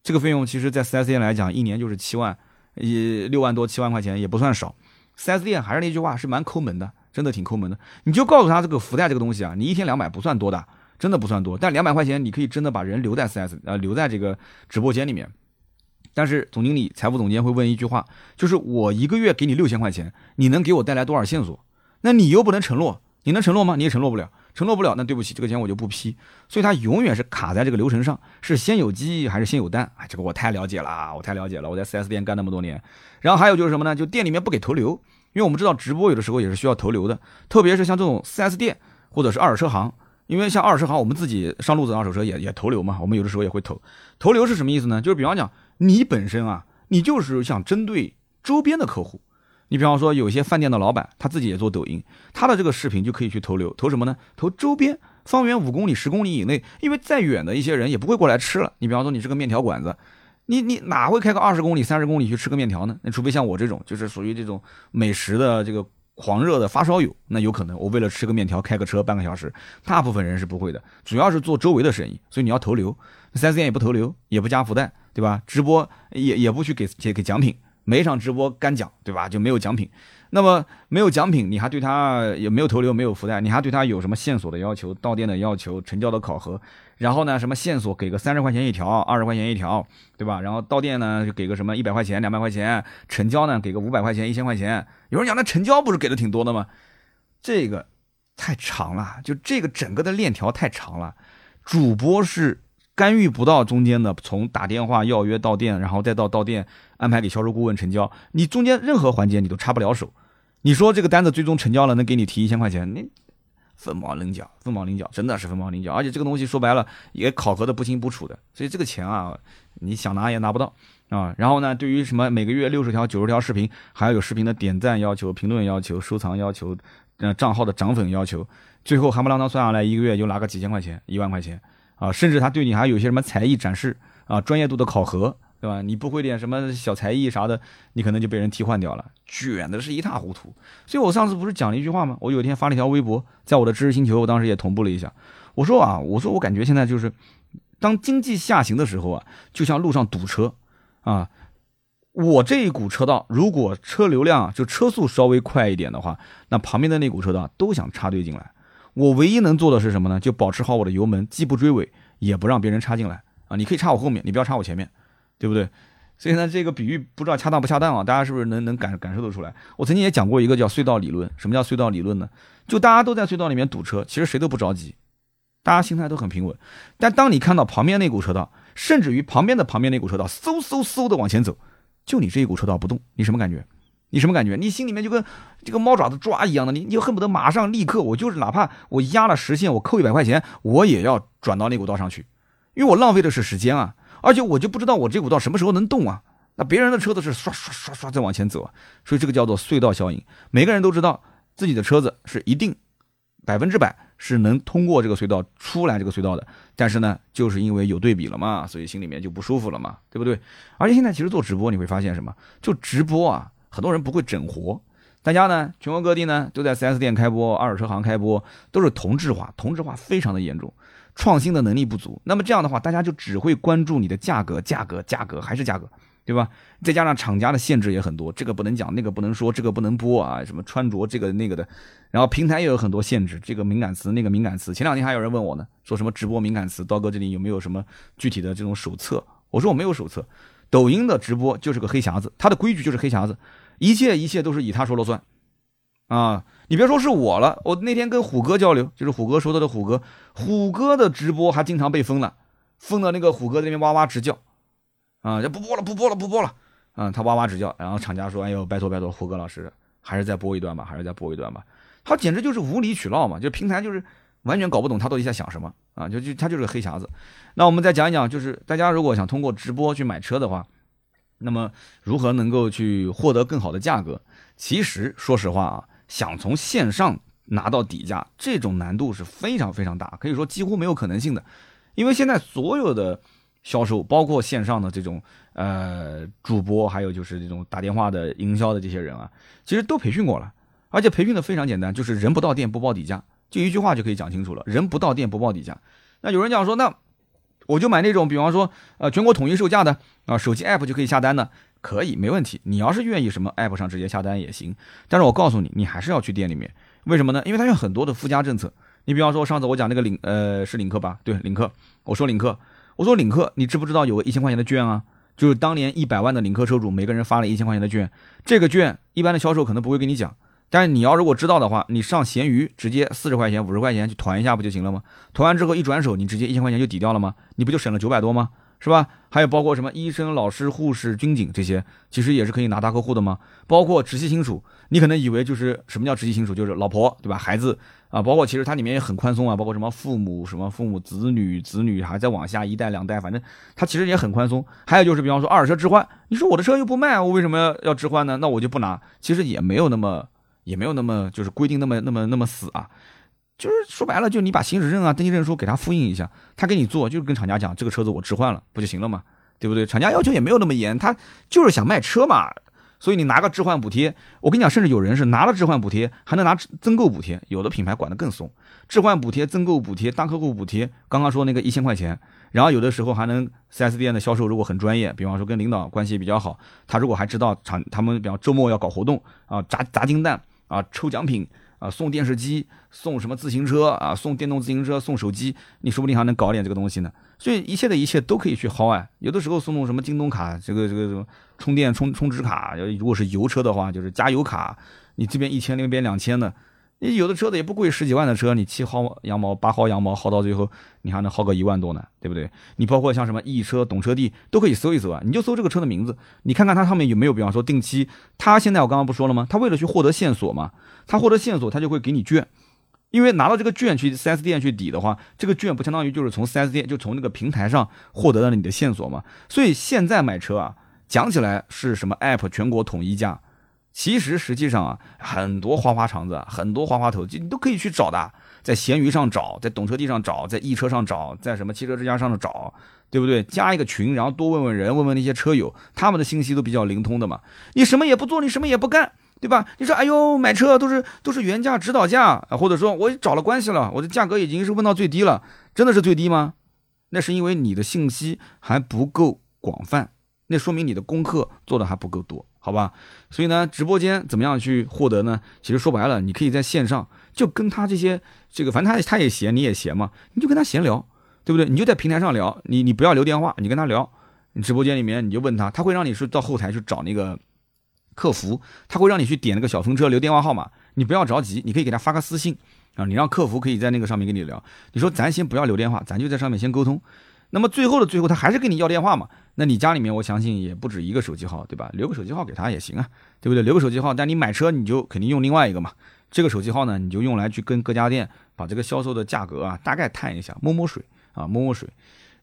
这个费用其实，在 4S 店来讲，一年就是七万，也六万多七万块钱也不算少。4S 店还是那句话，是蛮抠门的，真的挺抠门的。你就告诉他这个福袋这个东西啊，你一天两百不算多的，真的不算多。但两百块钱你可以真的把人留在 4S 呃留在这个直播间里面。但是总经理、财务总监会问一句话，就是我一个月给你六千块钱，你能给我带来多少线索？那你又不能承诺，你能承诺吗？你也承诺不了，承诺不了，那对不起，这个钱我就不批。所以他永远是卡在这个流程上，是先有鸡还是先有蛋？哎，这个我太了解了，我太了解了，我在 4S 店干那么多年。然后还有就是什么呢？就店里面不给投流，因为我们知道直播有的时候也是需要投流的，特别是像这种 4S 店或者是二手车行。因为像二手车行，我们自己上路子二手车也也投流嘛，我们有的时候也会投。投流是什么意思呢？就是比方讲，你本身啊，你就是想针对周边的客户。你比方说，有些饭店的老板，他自己也做抖音，他的这个视频就可以去投流。投什么呢？投周边，方圆五公里、十公里以内，因为再远的一些人也不会过来吃了。你比方说，你是个面条馆子，你你哪会开个二十公里、三十公里去吃个面条呢？那除非像我这种，就是属于这种美食的这个。狂热的发烧友，那有可能我为了吃个面条开个车半个小时，大部分人是不会的，主要是做周围的生意，所以你要投流，4S 店也不投流，也不加福袋，对吧？直播也也不去给给给奖品，每一场直播干奖，对吧？就没有奖品，那么没有奖品，你还对他也没有投流，没有福袋，你还对他有什么线索的要求、到店的要求、成交的考核？然后呢，什么线索给个三十块钱一条、二十块钱一条，对吧？然后到店呢就给个什么一百块钱、两百块钱，成交呢给个五百块钱、一千块钱。有人讲那成交不是给的挺多的吗？这个太长了，就这个整个的链条太长了，主播是干预不到中间的，从打电话要约到店，然后再到到店安排给销售顾问成交，你中间任何环节你都插不了手。你说这个单子最终成交了，能给你提一千块钱，你？凤毛麟角，凤毛麟角，真的是凤毛麟角，而且这个东西说白了也考核的不清不楚的，所以这个钱啊，你想拿也拿不到啊。然后呢，对于什么每个月六十条、九十条视频，还要有视频的点赞要求、评论要求、收藏要求，呃，账号的涨粉要求，最后还不啷当算下来，一个月就拿个几千块钱、一万块钱啊，甚至他对你还有些什么才艺展示啊、专业度的考核。对吧？你不会点什么小才艺啥的，你可能就被人替换掉了，卷的是一塌糊涂。所以我上次不是讲了一句话吗？我有一天发了一条微博，在我的知识星球，我当时也同步了一下。我说啊，我说我感觉现在就是，当经济下行的时候啊，就像路上堵车啊。我这一股车道，如果车流量就车速稍微快一点的话，那旁边的那股车道都想插队进来。我唯一能做的是什么呢？就保持好我的油门，既不追尾，也不让别人插进来啊。你可以插我后面，你不要插我前面。对不对？所以呢，这个比喻不知道恰当不恰当啊？大家是不是能能感感受得出来？我曾经也讲过一个叫隧道理论。什么叫隧道理论呢？就大家都在隧道里面堵车，其实谁都不着急，大家心态都很平稳。但当你看到旁边那股车道，甚至于旁边的旁边那股车道，嗖嗖嗖的往前走，就你这一股车道不动，你什么感觉？你什么感觉？你心里面就跟这个猫爪子抓一样的，你你就恨不得马上立刻，我就是哪怕我压了实线，我扣一百块钱，我也要转到那股道上去，因为我浪费的是时间啊。而且我就不知道我这股道什么时候能动啊？那别人的车子是刷刷刷刷在往前走啊，所以这个叫做隧道效应。每个人都知道自己的车子是一定百分之百是能通过这个隧道出来这个隧道的，但是呢，就是因为有对比了嘛，所以心里面就不舒服了嘛，对不对？而且现在其实做直播你会发现什么？就直播啊，很多人不会整活，大家呢全国各地呢都在 4S 店开播，二手车行开播，都是同质化，同质化非常的严重。创新的能力不足，那么这样的话，大家就只会关注你的价格，价格，价格，还是价格，对吧？再加上厂家的限制也很多，这个不能讲，那个不能说，这个不能播啊，什么穿着这个那个的，然后平台也有很多限制，这个敏感词，那个敏感词。前两天还有人问我呢，说什么直播敏感词，刀哥这里有没有什么具体的这种手册？我说我没有手册，抖音的直播就是个黑匣子，它的规矩就是黑匣子，一切一切都是以他说了算，啊。你别说是我了，我那天跟虎哥交流，就是虎哥说的的虎哥，虎哥的直播还经常被封了，封的那个虎哥在那边哇哇直叫，啊，就不播了，不播了，不播了，啊，他哇哇直叫，然后厂家说，哎呦，拜托拜托，虎哥老师，还是再播一段吧，还是再播一段吧，他简直就是无理取闹嘛，就平台就是完全搞不懂他到底在想什么啊，就就他就是个黑匣子。那我们再讲一讲，就是大家如果想通过直播去买车的话，那么如何能够去获得更好的价格？其实说实话啊。想从线上拿到底价，这种难度是非常非常大，可以说几乎没有可能性的。因为现在所有的销售，包括线上的这种呃主播，还有就是这种打电话的营销的这些人啊，其实都培训过了，而且培训的非常简单，就是人不到店不报底价，就一句话就可以讲清楚了。人不到店不报底价。那有人讲说，那我就买那种，比方说呃全国统一售价的啊，手机 app 就可以下单的。可以，没问题。你要是愿意什么 app 上直接下单也行，但是我告诉你，你还是要去店里面。为什么呢？因为它有很多的附加政策。你比方说上次我讲那个领，呃，是领克吧？对，领克。我说领克，我说领克，你知不知道有个一千块钱的券啊？就是当年一百万的领克车主，每个人发了一千块钱的券。这个券一般的销售可能不会跟你讲，但是你要如果知道的话，你上闲鱼直接四十块钱、五十块钱去团一下不就行了吗？团完之后一转手，你直接一千块钱就抵掉了吗？你不就省了九百多吗？是吧？还有包括什么医生、老师、护士、军警这些，其实也是可以拿大客户的吗？包括直系亲属，你可能以为就是什么叫直系亲属，就是老婆对吧？孩子啊，包括其实它里面也很宽松啊，包括什么父母、什么父母、子女、子女还在往下一代、两代，反正它其实也很宽松。还有就是比方说二手车置换，你说我的车又不卖，我为什么要置换呢？那我就不拿。其实也没有那么，也没有那么就是规定那么那么那么死啊。就是说白了，就你把行驶证啊、登记证书给他复印一下，他给你做，就是跟厂家讲这个车子我置换了，不就行了吗？对不对？厂家要求也没有那么严，他就是想卖车嘛。所以你拿个置换补贴，我跟你讲，甚至有人是拿了置换补贴，还能拿增购补贴，有的品牌管得更松，置换补贴、增购补贴、大客户补贴，刚刚说那个一千块钱，然后有的时候还能四 S 店的销售如果很专业，比方说跟领导关系比较好，他如果还知道厂他们比方周末要搞活动啊，砸砸金蛋啊，抽奖品。啊，送电视机，送什么自行车啊？送电动自行车，送手机，你说不定还能搞点这个东西呢。所以一切的一切都可以去薅啊。有的时候送送什么京东卡，这个这个什么充电充充值卡，如果是油车的话，就是加油卡，你这边一千，那边两千的。你有的车子也不贵，十几万的车，你七薅羊毛，八薅羊毛，薅到最后，你还能薅个一万多呢，对不对？你包括像什么易车、懂车帝都可以搜一搜啊，你就搜这个车的名字，你看看它上面有没有，比方说定期，它现在我刚刚不说了吗？它为了去获得线索嘛，它获得线索，它就会给你券，因为拿到这个券去 4S 店去抵的话，这个券不相当于就是从 4S 店就从那个平台上获得了你的线索嘛？所以现在买车啊，讲起来是什么 App 全国统一价。其实实际上啊，很多花花肠子，很多花花头，你都可以去找的，在闲鱼上找，在懂车帝上找，在易车上找，在什么汽车之家上找，对不对？加一个群，然后多问问人，问问那些车友，他们的信息都比较灵通的嘛。你什么也不做，你什么也不干，对吧？你说，哎呦，买车都是都是原价指导价啊，或者说我找了关系了，我的价格已经是问到最低了，真的是最低吗？那是因为你的信息还不够广泛，那说明你的功课做的还不够多。好吧，所以呢，直播间怎么样去获得呢？其实说白了，你可以在线上就跟他这些这个，反正他他也闲，你也闲嘛，你就跟他闲聊，对不对？你就在平台上聊，你你不要留电话，你跟他聊，你直播间里面你就问他，他会让你是到后台去找那个客服，他会让你去点那个小风车留电话号码，你不要着急，你可以给他发个私信啊，你让客服可以在那个上面跟你聊，你说咱先不要留电话，咱就在上面先沟通。那么最后的最后，他还是跟你要电话嘛？那你家里面我相信也不止一个手机号，对吧？留个手机号给他也行啊，对不对？留个手机号，但你买车你就肯定用另外一个嘛。这个手机号呢，你就用来去跟各家店把这个销售的价格啊大概探一下，摸摸水啊，摸摸水。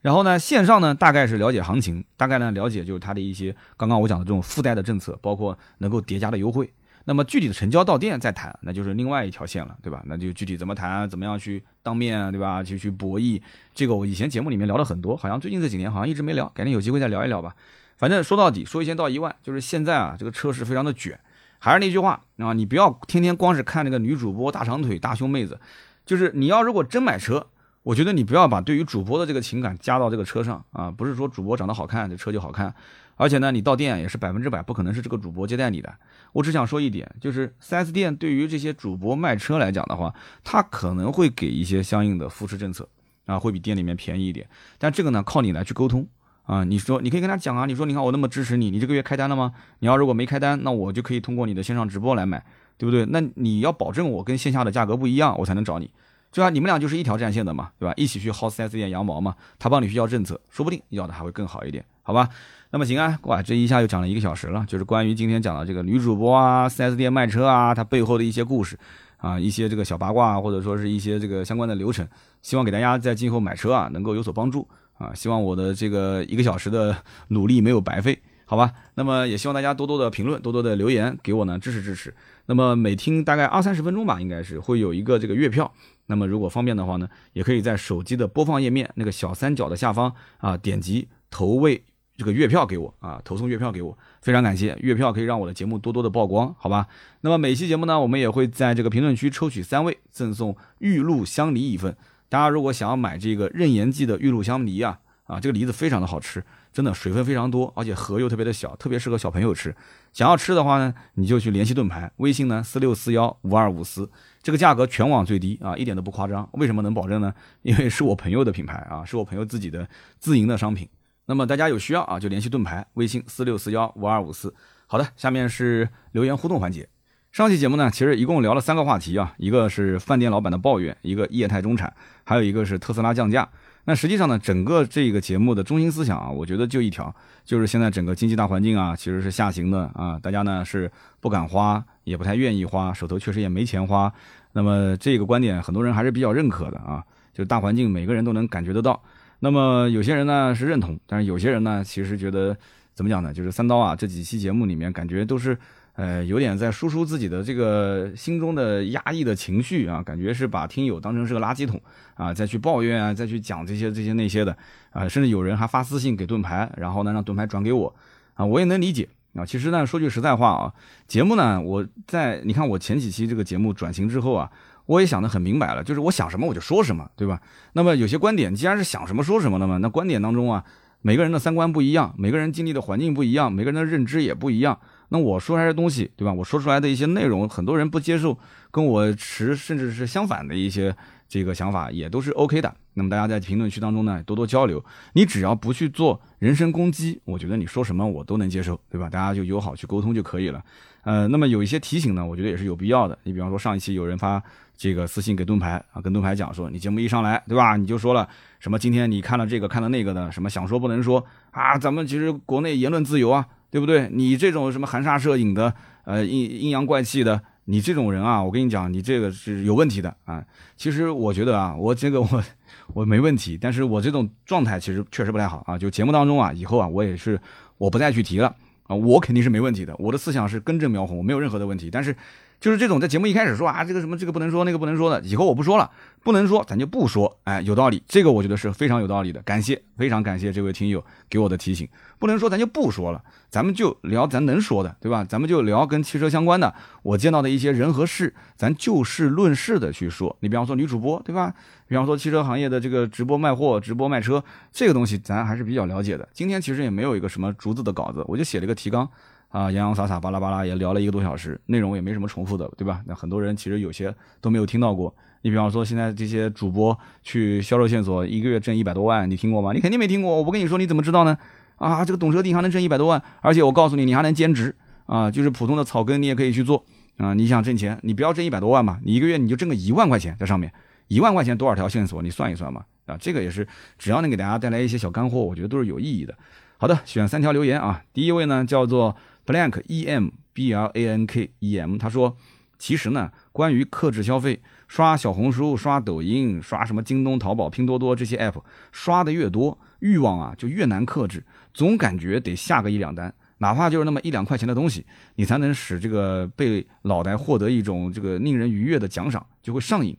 然后呢，线上呢大概是了解行情，大概呢了解就是它的一些刚刚我讲的这种附带的政策，包括能够叠加的优惠。那么具体的成交到店再谈，那就是另外一条线了，对吧？那就具体怎么谈，怎么样去当面，对吧？去去博弈，这个我以前节目里面聊了很多，好像最近这几年好像一直没聊，改天有机会再聊一聊吧。反正说到底，说一千道一万，就是现在啊，这个车市非常的卷。还是那句话啊，你不要天天光是看那个女主播大长腿、大胸妹子，就是你要如果真买车，我觉得你不要把对于主播的这个情感加到这个车上啊，不是说主播长得好看，这车就好看。而且呢，你到店也是百分之百不可能是这个主播接待你的。我只想说一点，就是 4S 店对于这些主播卖车来讲的话，他可能会给一些相应的扶持政策啊，会比店里面便宜一点。但这个呢，靠你来去沟通啊。你说你可以跟他讲啊，你说你看我那么支持你，你这个月开单了吗？你要如果没开单，那我就可以通过你的线上直播来买，对不对？那你要保证我跟线下的价格不一样，我才能找你。对吧？你们俩就是一条战线的嘛，对吧？一起去薅 4S 店羊毛嘛，他帮你去要政策，说不定要的还会更好一点，好吧？那么行啊，哇，这一下又讲了一个小时了，就是关于今天讲的这个女主播啊，4S 店卖车啊，它背后的一些故事啊，一些这个小八卦，或者说是一些这个相关的流程，希望给大家在今后买车啊能够有所帮助啊，希望我的这个一个小时的努力没有白费，好吧？那么也希望大家多多的评论，多多的留言给我呢支持支持。那么每听大概二三十分钟吧，应该是会有一个这个月票。那么如果方便的话呢，也可以在手机的播放页面那个小三角的下方啊，点击投喂这个月票给我啊，投送月票给我，非常感谢，月票可以让我的节目多多的曝光，好吧？那么每期节目呢，我们也会在这个评论区抽取三位，赠送玉露香梨一份。大家如果想要买这个任贤记的玉露香梨啊，啊，这个梨子非常的好吃，真的水分非常多，而且核又特别的小，特别适合小朋友吃。想要吃的话呢，你就去联系盾牌，微信呢四六四幺五二五四。这个价格全网最低啊，一点都不夸张。为什么能保证呢？因为是我朋友的品牌啊，是我朋友自己的自营的商品。那么大家有需要啊，就联系盾牌，微信四六四幺五二五四。好的，下面是留言互动环节。上期节目呢，其实一共聊了三个话题啊，一个是饭店老板的抱怨，一个业态中产，还有一个是特斯拉降价。那实际上呢，整个这个节目的中心思想啊，我觉得就一条，就是现在整个经济大环境啊，其实是下行的啊，大家呢是不敢花，也不太愿意花，手头确实也没钱花。那么这个观点，很多人还是比较认可的啊，就是大环境每个人都能感觉得到。那么有些人呢是认同，但是有些人呢其实觉得怎么讲呢？就是三刀啊这几期节目里面，感觉都是。呃，有点在输出自己的这个心中的压抑的情绪啊，感觉是把听友当成是个垃圾桶啊，再去抱怨啊，再去讲这些这些那些的啊，甚至有人还发私信给盾牌，然后呢让盾牌转给我啊，我也能理解啊。其实呢，说句实在话啊，节目呢，我在你看我前几期这个节目转型之后啊，我也想得很明白了，就是我想什么我就说什么，对吧？那么有些观点，既然是想什么说什么的嘛，那观点当中啊，每个人的三观不一样，每个人经历的环境不一样，每个人的认知也不一样。那我说出来的东西，对吧？我说出来的一些内容，很多人不接受，跟我持甚至是相反的一些这个想法，也都是 OK 的。那么大家在评论区当中呢，多多交流。你只要不去做人身攻击，我觉得你说什么我都能接受，对吧？大家就友好去沟通就可以了。呃，那么有一些提醒呢，我觉得也是有必要的。你比方说上一期有人发这个私信给盾牌啊，跟盾牌讲说，你节目一上来，对吧？你就说了什么今天你看了这个看了那个的，什么想说不能说啊？咱们其实国内言论自由啊。对不对？你这种什么含沙射影的，呃阴阴阳怪气的，你这种人啊，我跟你讲，你这个是有问题的啊。其实我觉得啊，我这个我我没问题，但是我这种状态其实确实不太好啊。就节目当中啊，以后啊，我也是我不再去提了啊。我肯定是没问题的，我的思想是根正苗红，我没有任何的问题。但是就是这种在节目一开始说啊，这个什么这个不能说，那个不能说的，以后我不说了。不能说，咱就不说。哎，有道理，这个我觉得是非常有道理的。感谢，非常感谢这位听友给我的提醒。不能说，咱就不说了，咱们就聊咱能说的，对吧？咱们就聊跟汽车相关的，我见到的一些人和事，咱就事论事的去说。你比方说女主播，对吧？比方说汽车行业的这个直播卖货、直播卖车，这个东西咱还是比较了解的。今天其实也没有一个什么竹子的稿子，我就写了一个提纲啊，洋洋洒洒、巴拉巴拉也聊了一个多小时，内容也没什么重复的，对吧？那很多人其实有些都没有听到过。你比方说，现在这些主播去销售线索，一个月挣一百多万，你听过吗？你肯定没听过。我不跟你说，你怎么知道呢？啊，这个懂车帝还能挣一百多万，而且我告诉你，你还能兼职啊，就是普通的草根你也可以去做啊。你想挣钱，你不要挣一百多万嘛，你一个月你就挣个一万块钱在上面，一万块钱多少条线索，你算一算嘛。啊，这个也是，只要能给大家带来一些小干货，我觉得都是有意义的。好的，选三条留言啊。第一位呢叫做 blank e m b l a n k e m，他说，其实呢，关于克制消费。刷小红书、刷抖音、刷什么京东、淘宝、拼多多这些 app，刷的越多，欲望啊就越难克制，总感觉得下个一两单，哪怕就是那么一两块钱的东西，你才能使这个被脑袋获得一种这个令人愉悦的奖赏，就会上瘾。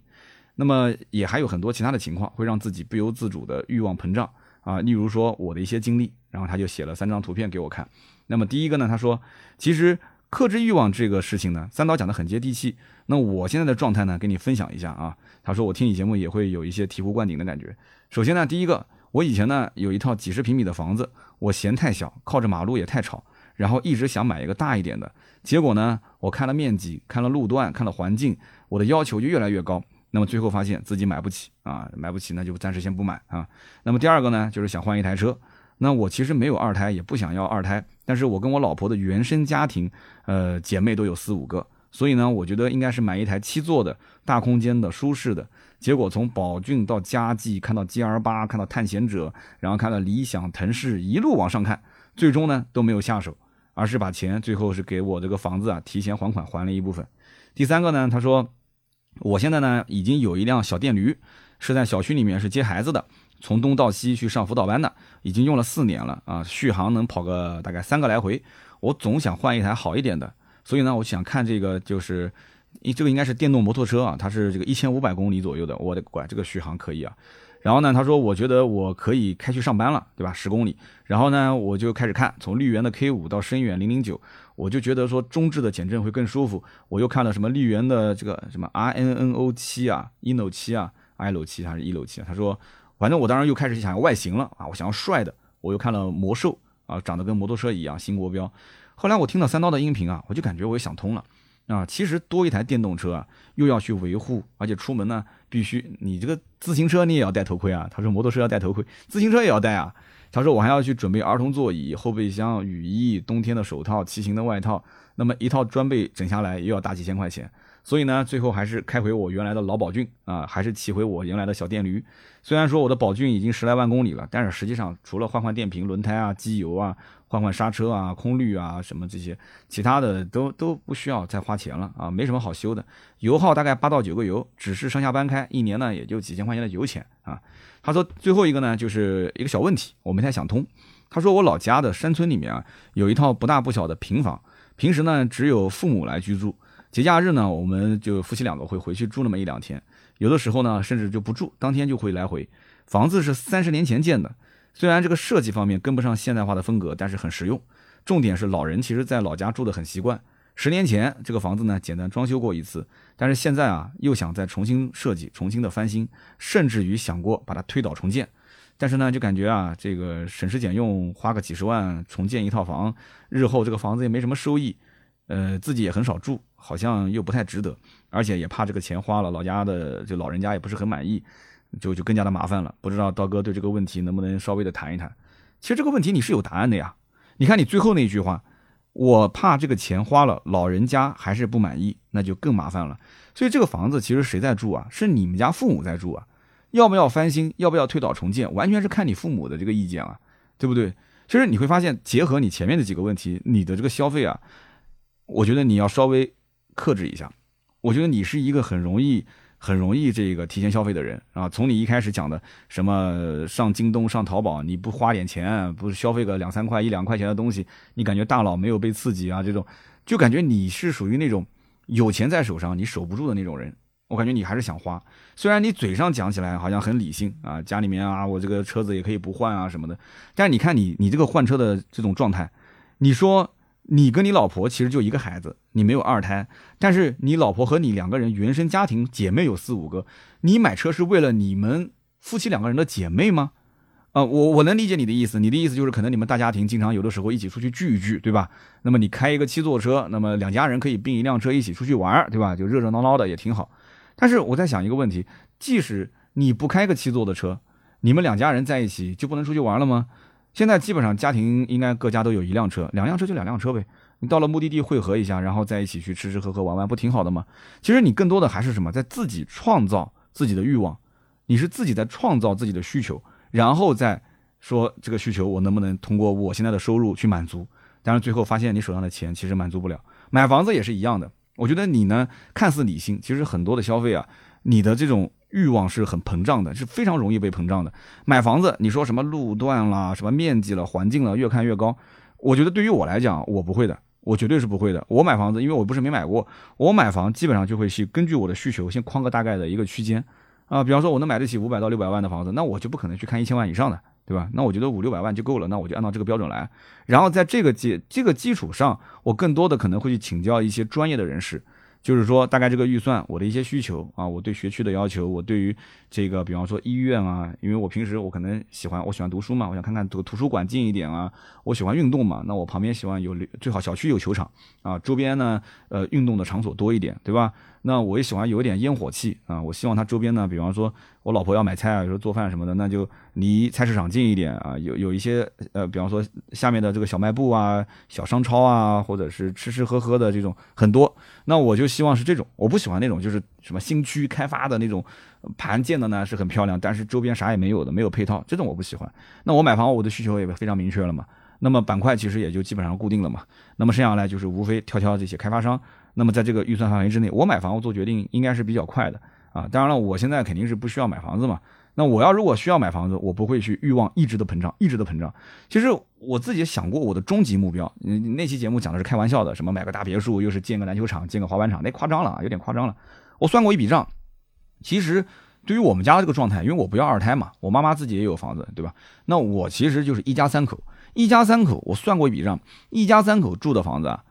那么也还有很多其他的情况，会让自己不由自主的欲望膨胀啊。例如说我的一些经历，然后他就写了三张图片给我看。那么第一个呢，他说其实。克制欲望这个事情呢，三刀讲的很接地气。那我现在的状态呢，跟你分享一下啊。他说我听你节目也会有一些醍醐灌顶的感觉。首先呢，第一个，我以前呢有一套几十平米的房子，我嫌太小，靠着马路也太吵，然后一直想买一个大一点的。结果呢，我看了面积，看了路段，看了环境，我的要求就越来越高。那么最后发现自己买不起啊，买不起那就暂时先不买啊。那么第二个呢，就是想换一台车。那我其实没有二胎，也不想要二胎，但是我跟我老婆的原生家庭，呃，姐妹都有四五个，所以呢，我觉得应该是买一台七座的大空间的舒适的。结果从宝骏到佳绩，看到 G R 八，看到探险者，然后看到理想、腾势，一路往上看，最终呢都没有下手，而是把钱最后是给我这个房子啊提前还款还了一部分。第三个呢，他说我现在呢已经有一辆小电驴，是在小区里面是接孩子的。从东到西去上辅导班的，已经用了四年了啊，续航能跑个大概三个来回。我总想换一台好一点的，所以呢，我想看这个就是，这个应该是电动摩托车啊，它是这个一千五百公里左右的，我的乖，这个续航可以啊。然后呢，他说我觉得我可以开去上班了，对吧？十公里。然后呢，我就开始看，从绿源的 K 五到深远零零九，我就觉得说中置的减震会更舒服。我又看了什么绿源的这个什么 R N N O 七啊，ino 七啊，ilo 七还是 ilo 七啊？他说。反正我当时又开始想要外形了啊，我想要帅的，我又看了魔兽啊，长得跟摩托车一样，新国标。后来我听到三刀的音频啊，我就感觉我也想通了啊，其实多一台电动车啊，又要去维护，而且出门呢必须你这个自行车你也要戴头盔啊。他说摩托车要戴头盔，自行车也要戴啊。他说我还要去准备儿童座椅、后备箱、雨衣、冬天的手套、骑行的外套，那么一套装备整下来又要大几千块钱。所以呢，最后还是开回我原来的老宝骏啊，还是骑回我原来的小电驴。虽然说我的宝骏已经十来万公里了，但是实际上除了换换电瓶、轮胎啊、机油啊、换换刹车啊、空滤啊什么这些，其他的都都不需要再花钱了啊，没什么好修的。油耗大概八到九个油，只是上下班开，一年呢也就几千块钱的油钱啊。他说最后一个呢，就是一个小问题，我没太想通。他说我老家的山村里面啊，有一套不大不小的平房，平时呢只有父母来居住。节假日呢，我们就夫妻两个会回去住那么一两天，有的时候呢，甚至就不住，当天就会来回。房子是三十年前建的，虽然这个设计方面跟不上现代化的风格，但是很实用。重点是老人其实在老家住的很习惯。十年前这个房子呢简单装修过一次，但是现在啊又想再重新设计、重新的翻新，甚至于想过把它推倒重建。但是呢就感觉啊这个省吃俭用，花个几十万重建一套房，日后这个房子也没什么收益，呃自己也很少住，好像又不太值得，而且也怕这个钱花了，老家的就老人家也不是很满意，就就更加的麻烦了。不知道刀哥对这个问题能不能稍微的谈一谈？其实这个问题你是有答案的呀。你看你最后那一句话，我怕这个钱花了，老人家还是不满意，那就更麻烦了。所以这个房子其实谁在住啊？是你们家父母在住啊？要不要翻新？要不要推倒重建？完全是看你父母的这个意见啊，对不对？其实你会发现，结合你前面的几个问题，你的这个消费啊，我觉得你要稍微克制一下。我觉得你是一个很容易。很容易这个提前消费的人啊，从你一开始讲的什么上京东、上淘宝，你不花点钱，不是消费个两三块、一两块钱的东西，你感觉大脑没有被刺激啊？这种就感觉你是属于那种有钱在手上你守不住的那种人。我感觉你还是想花，虽然你嘴上讲起来好像很理性啊，家里面啊，我这个车子也可以不换啊什么的，但是你看你你这个换车的这种状态，你说。你跟你老婆其实就一个孩子，你没有二胎，但是你老婆和你两个人原生家庭姐妹有四五个，你买车是为了你们夫妻两个人的姐妹吗？啊，我我能理解你的意思，你的意思就是可能你们大家庭经常有的时候一起出去聚一聚，对吧？那么你开一个七座车，那么两家人可以并一辆车一起出去玩，对吧？就热热闹闹的也挺好。但是我在想一个问题，即使你不开个七座的车，你们两家人在一起就不能出去玩了吗？现在基本上家庭应该各家都有一辆车，两辆车就两辆车呗。你到了目的地汇合一下，然后在一起去吃吃喝喝玩玩，不挺好的吗？其实你更多的还是什么，在自己创造自己的欲望，你是自己在创造自己的需求，然后再说这个需求我能不能通过我现在的收入去满足。但是最后发现你手上的钱其实满足不了。买房子也是一样的，我觉得你呢看似理性，其实很多的消费啊，你的这种。欲望是很膨胀的，是非常容易被膨胀的。买房子，你说什么路段啦，什么面积了，环境了，越看越高。我觉得对于我来讲，我不会的，我绝对是不会的。我买房子，因为我不是没买过，我买房基本上就会去根据我的需求，先框个大概的一个区间啊。比方说，我能买得起五百到六百万的房子，那我就不可能去看一千万以上的，对吧？那我觉得五六百万就够了，那我就按照这个标准来。然后在这个基这个基础上，我更多的可能会去请教一些专业的人士。就是说，大概这个预算，我的一些需求啊，我对学区的要求，我对于这个，比方说医院啊，因为我平时我可能喜欢，我喜欢读书嘛，我想看看图图书馆近一点啊，我喜欢运动嘛，那我旁边喜欢有最好小区有球场啊，周边呢，呃，运动的场所多一点，对吧？那我也喜欢有一点烟火气啊，我希望它周边呢，比方说我老婆要买菜啊，有时候做饭什么的，那就离菜市场近一点啊，有有一些呃，比方说下面的这个小卖部啊、小商超啊，或者是吃吃喝喝的这种很多，那我就希望是这种，我不喜欢那种就是什么新区开发的那种盘建的呢是很漂亮，但是周边啥也没有的，没有配套，这种我不喜欢。那我买房我的需求也非常明确了嘛，那么板块其实也就基本上固定了嘛，那么剩下来就是无非挑挑这些开发商。那么在这个预算范围之内，我买房我做决定应该是比较快的啊。当然了，我现在肯定是不需要买房子嘛。那我要如果需要买房子，我不会去欲望一直的膨胀，一直的膨胀。其实我自己想过我的终极目标。嗯，那期节目讲的是开玩笑的，什么买个大别墅，又是建个篮球场，建个滑板场，那夸张了啊，有点夸张了。我算过一笔账，其实对于我们家这个状态，因为我不要二胎嘛，我妈妈自己也有房子，对吧？那我其实就是一家三口，一家三口，我算过一笔账，一家三口住的房子啊。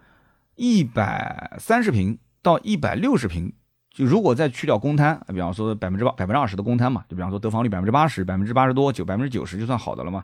一百三十平到一百六十平，就如果再去掉公摊，比方说百分之八、百分之二十的公摊嘛，就比方说得房率百分之八十、百分之八十多、九百分之九十就算好的了嘛，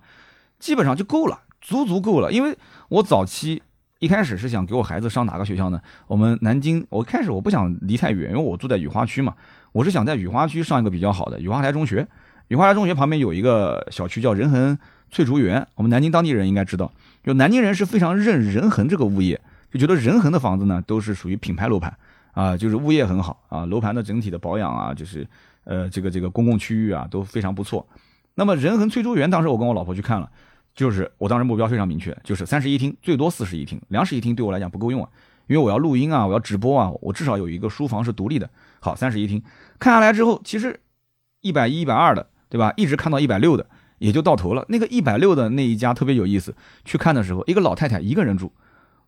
基本上就够了，足足够了。因为我早期一开始是想给我孩子上哪个学校呢？我们南京，我开始我不想离太远，因为我住在雨花区嘛，我是想在雨花区上一个比较好的雨花台中学。雨花台中学旁边有一个小区叫仁恒翠竹园，我们南京当地人应该知道，就南京人是非常认仁恒这个物业。就觉得仁恒的房子呢，都是属于品牌楼盘啊，就是物业很好啊，楼盘的整体的保养啊，就是呃这个这个公共区域啊都非常不错。那么仁恒翠竹园当时我跟我老婆去看了，就是我当时目标非常明确，就是三室一厅，最多四室一厅，两室一厅对我来讲不够用啊，因为我要录音啊，我要直播啊，我至少有一个书房是独立的。好，三室一厅看下来之后，其实一百一、一百二的，对吧？一直看到一百六的，也就到头了。那个一百六的那一家特别有意思，去看的时候，一个老太太一个人住。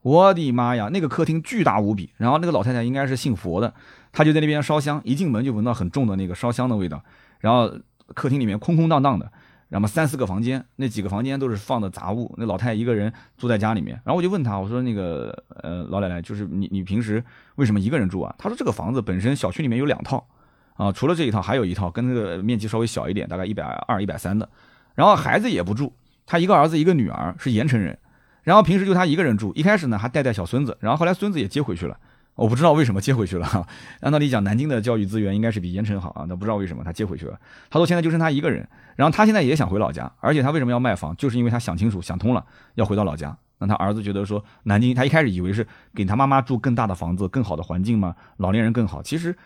我的妈呀，那个客厅巨大无比，然后那个老太太应该是信佛的，她就在那边烧香，一进门就闻到很重的那个烧香的味道，然后客厅里面空空荡荡的，然后三四个房间，那几个房间都是放的杂物。那老太太一个人住在家里面，然后我就问她，我说那个呃老奶奶，就是你你平时为什么一个人住啊？她说这个房子本身小区里面有两套啊，除了这一套还有一套跟那个面积稍微小一点，大概一百二一百三的，然后孩子也不住，他一个儿子一个女儿是盐城人，然后平时就他一个人住，一开始呢还带带小孙子，然后后来孙子也接回去了。我不知道为什么接回去了。[laughs] 按道理讲，南京的教育资源应该是比盐城好啊。那不知道为什么他接回去了。他说现在就剩他一个人，然后他现在也想回老家，而且他为什么要卖房，就是因为他想清楚、想通了，要回到老家。那他儿子觉得说，南京他一开始以为是给他妈妈住更大的房子、更好的环境嘛，老年人更好。其实。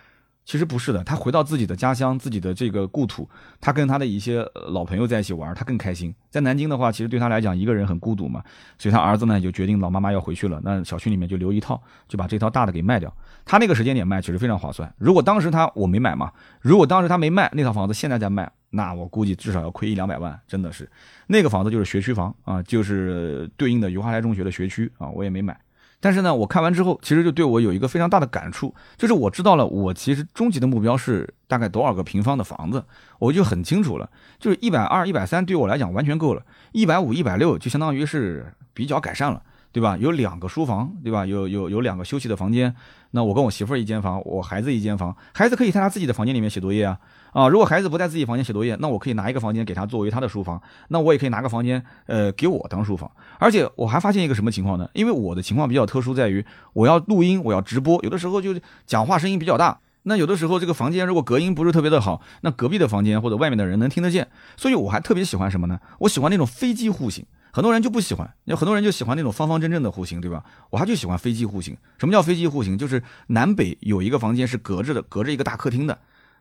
其实不是的，他回到自己的家乡，自己的这个故土，他跟他的一些老朋友在一起玩，他更开心。在南京的话，其实对他来讲，一个人很孤独嘛，所以他儿子呢就决定老妈妈要回去了，那小区里面就留一套，就把这套大的给卖掉。他那个时间点卖，其实非常划算。如果当时他我没买嘛，如果当时他没卖那套房子，现在再卖，那我估计至少要亏一两百万，真的是。那个房子就是学区房啊，就是对应的余华台中学的学区啊，我也没买。但是呢，我看完之后，其实就对我有一个非常大的感触，就是我知道了，我其实终极的目标是大概多少个平方的房子，我就很清楚了，就是一百二、一百三，对我来讲完全够了，一百五、一百六就相当于是比较改善了。对吧？有两个书房，对吧？有有有两个休息的房间。那我跟我媳妇儿一间房，我孩子一间房。孩子可以在他自己的房间里面写作业啊啊！如果孩子不在自己房间写作业，那我可以拿一个房间给他作为他的书房。那我也可以拿个房间，呃，给我当书房。而且我还发现一个什么情况呢？因为我的情况比较特殊，在于我要录音，我要直播，有的时候就讲话声音比较大。那有的时候这个房间如果隔音不是特别的好，那隔壁的房间或者外面的人能听得见。所以我还特别喜欢什么呢？我喜欢那种飞机户型。很多人就不喜欢，有很多人就喜欢那种方方正正的户型，对吧？我还就喜欢飞机户型。什么叫飞机户型？就是南北有一个房间是隔着的，隔着一个大客厅的。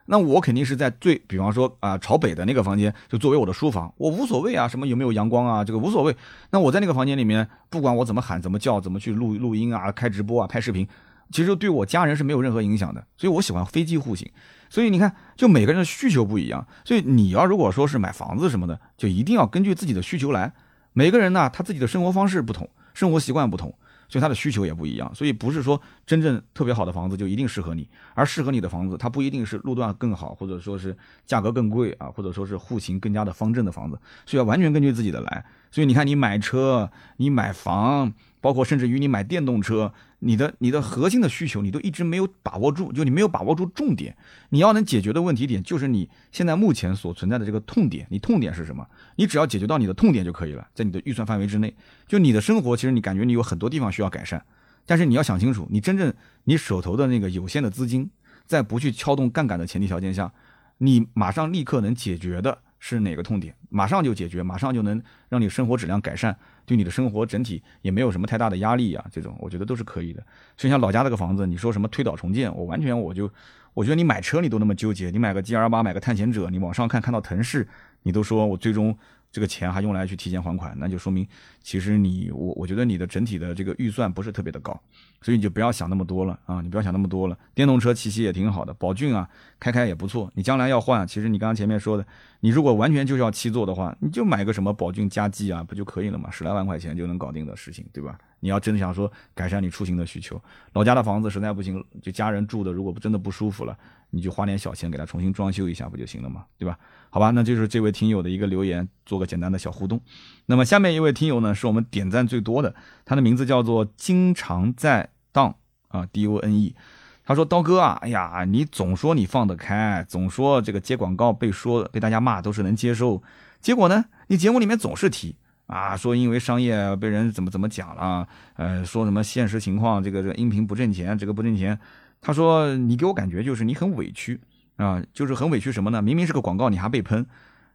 那我肯定是在最，比方说啊，朝北的那个房间就作为我的书房，我无所谓啊，什么有没有阳光啊，这个无所谓。那我在那个房间里面，不管我怎么喊、怎么叫、怎么去录录音啊、开直播啊、拍视频，其实对我家人是没有任何影响的。所以我喜欢飞机户型。所以你看，就每个人的需求不一样。所以你要如果说是买房子什么的，就一定要根据自己的需求来。每个人呢，他自己的生活方式不同，生活习惯不同，所以他的需求也不一样。所以不是说真正特别好的房子就一定适合你，而适合你的房子，它不一定是路段更好，或者说是价格更贵啊，或者说是户型更加的方正的房子，所以要完全根据自己的来。所以你看，你买车，你买房。包括甚至于你买电动车，你的你的核心的需求你都一直没有把握住，就你没有把握住重点。你要能解决的问题点就是你现在目前所存在的这个痛点。你痛点是什么？你只要解决到你的痛点就可以了，在你的预算范围之内。就你的生活，其实你感觉你有很多地方需要改善，但是你要想清楚，你真正你手头的那个有限的资金，在不去撬动杠杆的前提条件下，你马上立刻能解决的是哪个痛点？马上就解决，马上就能让你生活质量改善。对你的生活整体也没有什么太大的压力啊，这种我觉得都是可以的。所以像老家那个房子，你说什么推倒重建，我完全我就，我觉得你买车你都那么纠结，你买个 G R 八，买个探险者，你往上看看到腾势，你都说我最终。这个钱还用来去提前还款，那就说明其实你我我觉得你的整体的这个预算不是特别的高，所以你就不要想那么多了啊！你不要想那么多了。电动车骑骑也挺好的，宝骏啊开开也不错。你将来要换，其实你刚刚前面说的，你如果完全就是要七座的话，你就买个什么宝骏加 G 啊，不就可以了嘛？十来万块钱就能搞定的事情，对吧？你要真的想说改善你出行的需求，老家的房子实在不行，就家人住的如果真的不舒服了，你就花点小钱给他重新装修一下不就行了嘛？对吧？好吧，那就是这位听友的一个留言，做个简单的小互动。那么下面一位听友呢，是我们点赞最多的，他的名字叫做经常在当啊，D O N E。他说：“刀哥啊，哎呀，你总说你放得开，总说这个接广告被说被大家骂都是能接受，结果呢，你节目里面总是提啊，说因为商业被人怎么怎么讲了，呃，说什么现实情况这个这个音频不挣钱，这个不挣钱。他说你给我感觉就是你很委屈。”啊，就是很委屈什么呢？明明是个广告，你还被喷。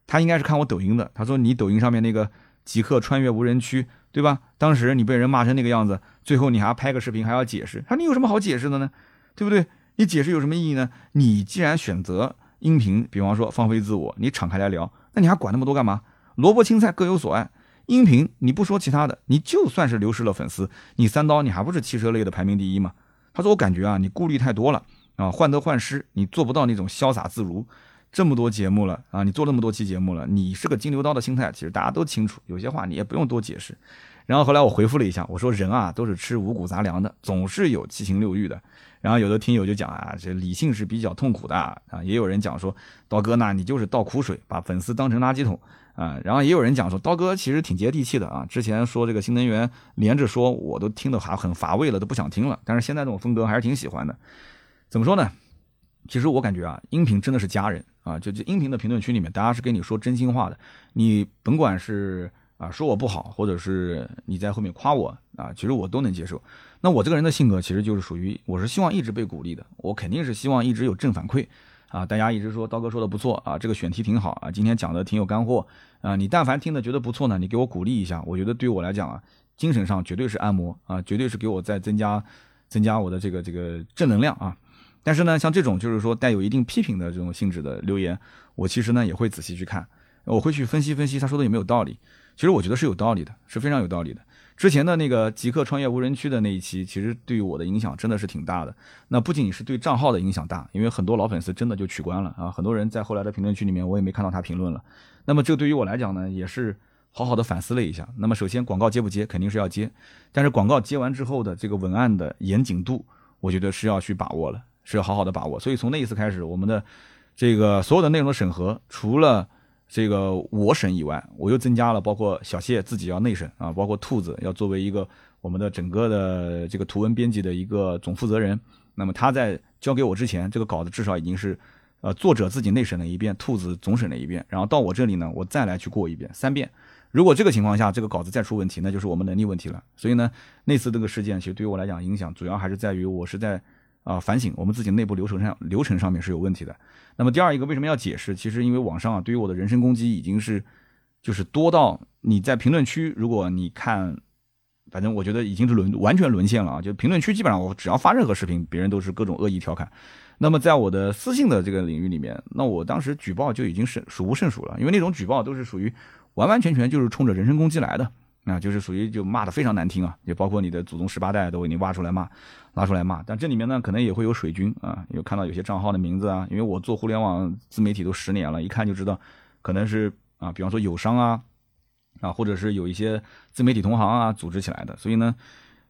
他应该是看我抖音的。他说你抖音上面那个极客穿越无人区，对吧？当时你被人骂成那个样子，最后你还拍个视频还要解释。他说你有什么好解释的呢？对不对？你解释有什么意义呢？你既然选择音频，比方说放飞自我，你敞开来聊，那你还管那么多干嘛？萝卜青菜各有所爱。音频你不说其他的，你就算是流失了粉丝，你三刀你还不是汽车类的排名第一吗？他说我感觉啊，你顾虑太多了。啊，患得患失，你做不到那种潇洒自如。这么多节目了啊，你做那么多期节目了，你是个金牛刀的心态，其实大家都清楚。有些话你也不用多解释。然后后来我回复了一下，我说人啊都是吃五谷杂粮的，总是有七情六欲的。然后有的听友就讲啊，这理性是比较痛苦的啊，也有人讲说刀哥那，你就是倒苦水，把粉丝当成垃圾桶啊。然后也有人讲说刀哥其实挺接地气的啊，之前说这个新能源连着说，我都听得还很乏味了，都不想听了。但是现在这种风格还是挺喜欢的。怎么说呢？其实我感觉啊，音频真的是家人啊，就这音频的评论区里面，大家是跟你说真心话的，你甭管是。啊，说我不好，或者是你在后面夸我啊，其实我都能接受。那我这个人的性格其实就是属于，我是希望一直被鼓励的，我肯定是希望一直有正反馈啊。大家一直说刀哥说的不错啊，这个选题挺好啊，今天讲的挺有干货啊。你但凡听的觉得不错呢，你给我鼓励一下，我觉得对我来讲啊，精神上绝对是按摩啊，绝对是给我在增加增加我的这个这个正能量啊。但是呢，像这种就是说带有一定批评的这种性质的留言，我其实呢也会仔细去看，我会去分析分析他说的有没有道理。其实我觉得是有道理的，是非常有道理的。之前的那个极客创业无人区的那一期，其实对于我的影响真的是挺大的。那不仅是对账号的影响大，因为很多老粉丝真的就取关了啊，很多人在后来的评论区里面我也没看到他评论了。那么这对于我来讲呢，也是好好的反思了一下。那么首先广告接不接，肯定是要接，但是广告接完之后的这个文案的严谨度，我觉得是要去把握了，是要好好的把握。所以从那一次开始，我们的这个所有的内容的审核，除了这个我审以外，我又增加了包括小谢自己要内审啊，包括兔子要作为一个我们的整个的这个图文编辑的一个总负责人。那么他在交给我之前，这个稿子至少已经是，呃，作者自己内审了一遍，兔子总审了一遍，然后到我这里呢，我再来去过一遍，三遍。如果这个情况下这个稿子再出问题，那就是我们能力问题了。所以呢，那次这个事件其实对于我来讲影响主要还是在于我是在。啊，反省我们自己内部流程上流程上面是有问题的。那么第二一个为什么要解释？其实因为网上啊对于我的人身攻击已经是就是多到你在评论区，如果你看，反正我觉得已经是沦完全沦陷了啊！就评论区基本上我只要发任何视频，别人都是各种恶意调侃。那么在我的私信的这个领域里面，那我当时举报就已经是数不胜数了，因为那种举报都是属于完完全全就是冲着人身攻击来的。啊，就是属于就骂的非常难听啊，也包括你的祖宗十八代都给你挖出来骂，拉出来骂。但这里面呢，可能也会有水军啊，有看到有些账号的名字啊，因为我做互联网自媒体都十年了，一看就知道，可能是啊，比方说友商啊，啊，或者是有一些自媒体同行啊组织起来的。所以呢，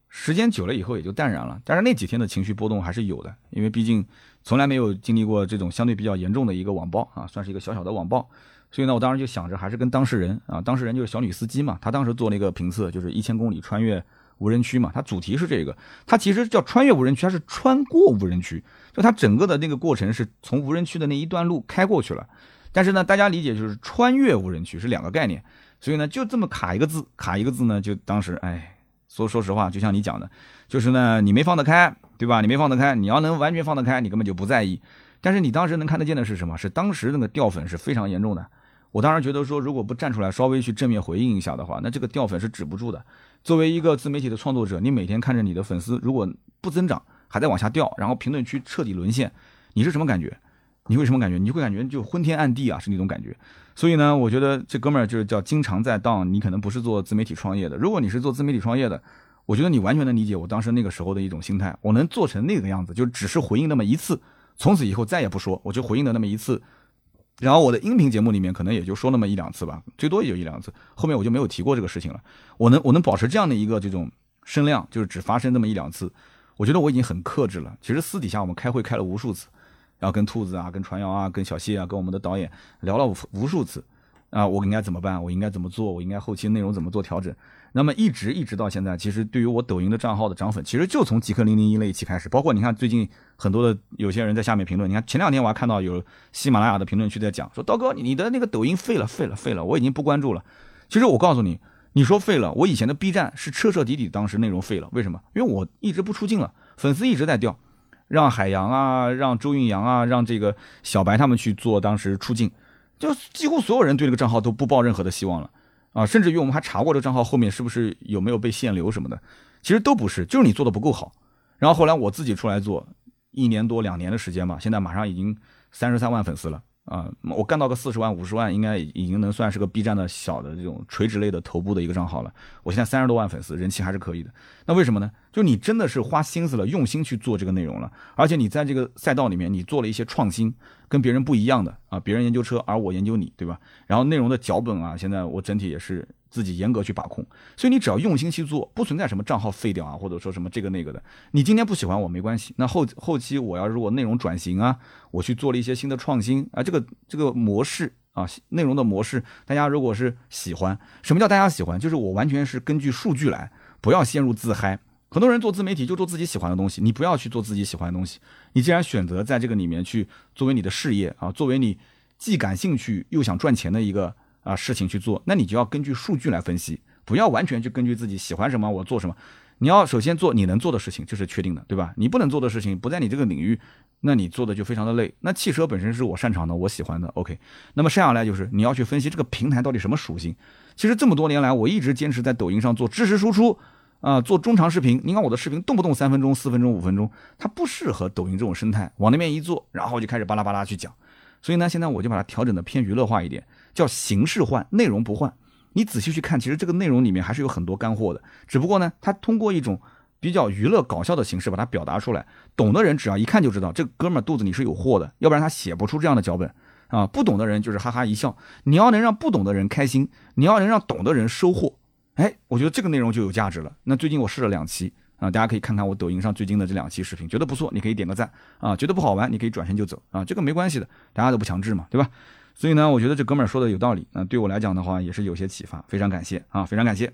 时间久了以后也就淡然了。但是那几天的情绪波动还是有的，因为毕竟从来没有经历过这种相对比较严重的一个网暴啊，算是一个小小的网暴。所以呢，我当时就想着还是跟当事人啊，当事人就是小女司机嘛，她当时做那个评测，就是一千公里穿越无人区嘛，它主题是这个，它其实叫穿越无人区，它是穿过无人区，就它整个的那个过程是从无人区的那一段路开过去了，但是呢，大家理解就是穿越无人区是两个概念，所以呢，就这么卡一个字，卡一个字呢，就当时哎，说说实话，就像你讲的，就是呢，你没放得开，对吧？你没放得开，你要能完全放得开，你根本就不在意，但是你当时能看得见的是什么？是当时那个掉粉是非常严重的。我当时觉得说，如果不站出来稍微去正面回应一下的话，那这个掉粉是止不住的。作为一个自媒体的创作者，你每天看着你的粉丝如果不增长，还在往下掉，然后评论区彻底沦陷，你是什么感觉？你会什么感觉？你会感觉就昏天暗地啊，是那种感觉。所以呢，我觉得这哥们儿就是叫经常在当。你可能不是做自媒体创业的，如果你是做自媒体创业的，我觉得你完全能理解我当时那个时候的一种心态。我能做成那个样子，就只是回应那么一次，从此以后再也不说，我就回应了那么一次。然后我的音频节目里面可能也就说那么一两次吧，最多也就一两次，后面我就没有提过这个事情了。我能我能保持这样的一个这种声量，就是只发生那么一两次，我觉得我已经很克制了。其实私底下我们开会开了无数次，然后跟兔子啊、跟传谣啊、跟小谢啊、跟我们的导演聊了无无数次。啊，我应该怎么办？我应该怎么做？我应该后期内容怎么做调整？那么一直一直到现在，其实对于我抖音的账号的涨粉，其实就从极客零零一那一期开始。包括你看最近很多的有些人在下面评论，你看前两天我还看到有喜马拉雅的评论区在讲说，刀哥你的那个抖音废了废了废了，我已经不关注了。其实我告诉你，你说废了，我以前的 B 站是彻彻底底当时内容废了，为什么？因为我一直不出镜了，粉丝一直在掉，让海洋啊，让周韵阳啊，让这个小白他们去做当时出镜。就几乎所有人对这个账号都不抱任何的希望了，啊，甚至于我们还查过这账号后面是不是有没有被限流什么的，其实都不是，就是你做的不够好。然后后来我自己出来做，一年多两年的时间吧，现在马上已经三十三万粉丝了。啊，我干到个四十万、五十万，应该已经能算是个 B 站的小的这种垂直类的头部的一个账号了。我现在三十多万粉丝，人气还是可以的。那为什么呢？就你真的是花心思了，用心去做这个内容了，而且你在这个赛道里面，你做了一些创新，跟别人不一样的啊。别人研究车，而我研究你，对吧？然后内容的脚本啊，现在我整体也是自己严格去把控。所以你只要用心去做，不存在什么账号废掉啊，或者说什么这个那个的。你今天不喜欢我没关系，那后后期我要如果内容转型啊，我去做了一些新的创新啊，这个这个模式啊，内容的模式，大家如果是喜欢，什么叫大家喜欢？就是我完全是根据数据来，不要陷入自嗨。很多人做自媒体就做自己喜欢的东西，你不要去做自己喜欢的东西。你既然选择在这个里面去作为你的事业啊，作为你既感兴趣又想赚钱的一个啊事情去做，那你就要根据数据来分析，不要完全去根据自己喜欢什么我做什么。你要首先做你能做的事情，这是确定的，对吧？你不能做的事情不在你这个领域，那你做的就非常的累。那汽车本身是我擅长的，我喜欢的，OK。那么剩下来就是你要去分析这个平台到底什么属性。其实这么多年来，我一直坚持在抖音上做知识输出。啊，做中长视频，你看我的视频动不动三分钟、四分钟、五分钟，它不适合抖音这种生态。往那边一坐，然后就开始巴拉巴拉去讲。所以呢，现在我就把它调整的偏娱乐化一点，叫形式换，内容不换。你仔细去看，其实这个内容里面还是有很多干货的。只不过呢，它通过一种比较娱乐搞笑的形式把它表达出来。懂的人只要一看就知道，这哥们儿肚子里是有货的，要不然他写不出这样的脚本啊。不懂的人就是哈哈一笑。你要能让不懂的人开心，你要能让懂的人收获。哎，我觉得这个内容就有价值了。那最近我试了两期啊，大家可以看看我抖音上最近的这两期视频，觉得不错，你可以点个赞啊；觉得不好玩，你可以转身就走啊，这个没关系的，大家都不强制嘛，对吧？所以呢，我觉得这哥们儿说的有道理啊，对我来讲的话也是有些启发，非常感谢啊，非常感谢。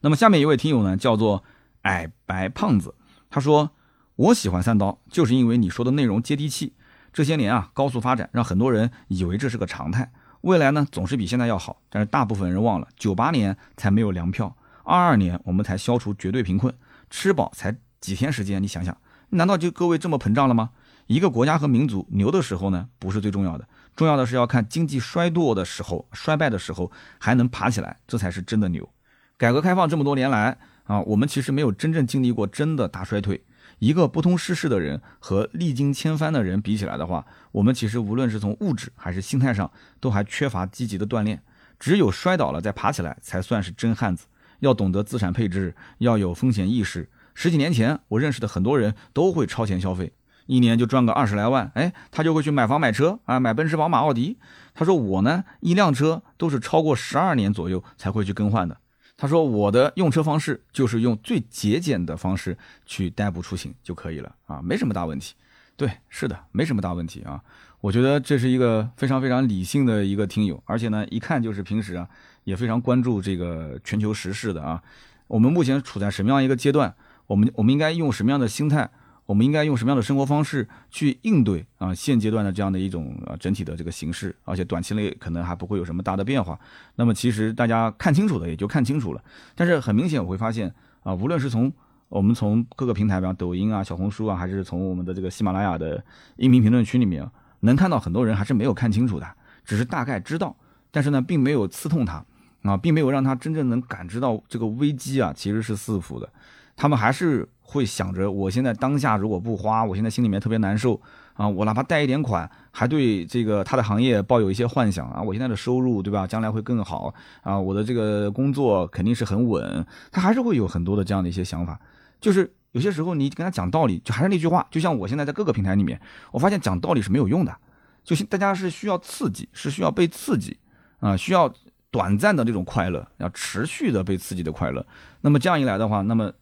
那么下面一位听友呢，叫做矮白胖子，他说我喜欢三刀，就是因为你说的内容接地气。这些年啊，高速发展让很多人以为这是个常态。未来呢，总是比现在要好，但是大部分人忘了，九八年才没有粮票，二二年我们才消除绝对贫困，吃饱才几天时间，你想想，难道就各位这么膨胀了吗？一个国家和民族牛的时候呢，不是最重要的，重要的是要看经济衰落的时候、衰败的时候还能爬起来，这才是真的牛。改革开放这么多年来啊，我们其实没有真正经历过真的大衰退。一个不通世事的人和历经千帆的人比起来的话，我们其实无论是从物质还是心态上，都还缺乏积极的锻炼。只有摔倒了再爬起来，才算是真汉子。要懂得资产配置，要有风险意识。十几年前，我认识的很多人都会超前消费，一年就赚个二十来万，哎，他就会去买房买车啊，买奔驰、宝马、奥迪。他说我呢，一辆车都是超过十二年左右才会去更换的。他说：“我的用车方式就是用最节俭的方式去代步出行就可以了啊，没什么大问题。对，是的，没什么大问题啊。我觉得这是一个非常非常理性的一个听友，而且呢，一看就是平时啊也非常关注这个全球时事的啊。我们目前处在什么样一个阶段？我们我们应该用什么样的心态？”我们应该用什么样的生活方式去应对啊现阶段的这样的一种啊整体的这个形势，而且短期内可能还不会有什么大的变化。那么其实大家看清楚的也就看清楚了。但是很明显我会发现啊，无论是从我们从各个平台，比方抖音啊、小红书啊，还是从我们的这个喜马拉雅的音频评论区里面，能看到很多人还是没有看清楚的，只是大概知道，但是呢，并没有刺痛他啊，并没有让他真正能感知到这个危机啊其实是四伏的。他们还是会想着，我现在当下如果不花，我现在心里面特别难受啊！我哪怕贷一点款，还对这个他的行业抱有一些幻想啊！我现在的收入，对吧？将来会更好啊！我的这个工作肯定是很稳，他还是会有很多的这样的一些想法。就是有些时候你跟他讲道理，就还是那句话，就像我现在在各个平台里面，我发现讲道理是没有用的，就是大家是需要刺激，是需要被刺激啊，需要短暂的这种快乐，要持续的被刺激的快乐。那么这样一来的话，那么。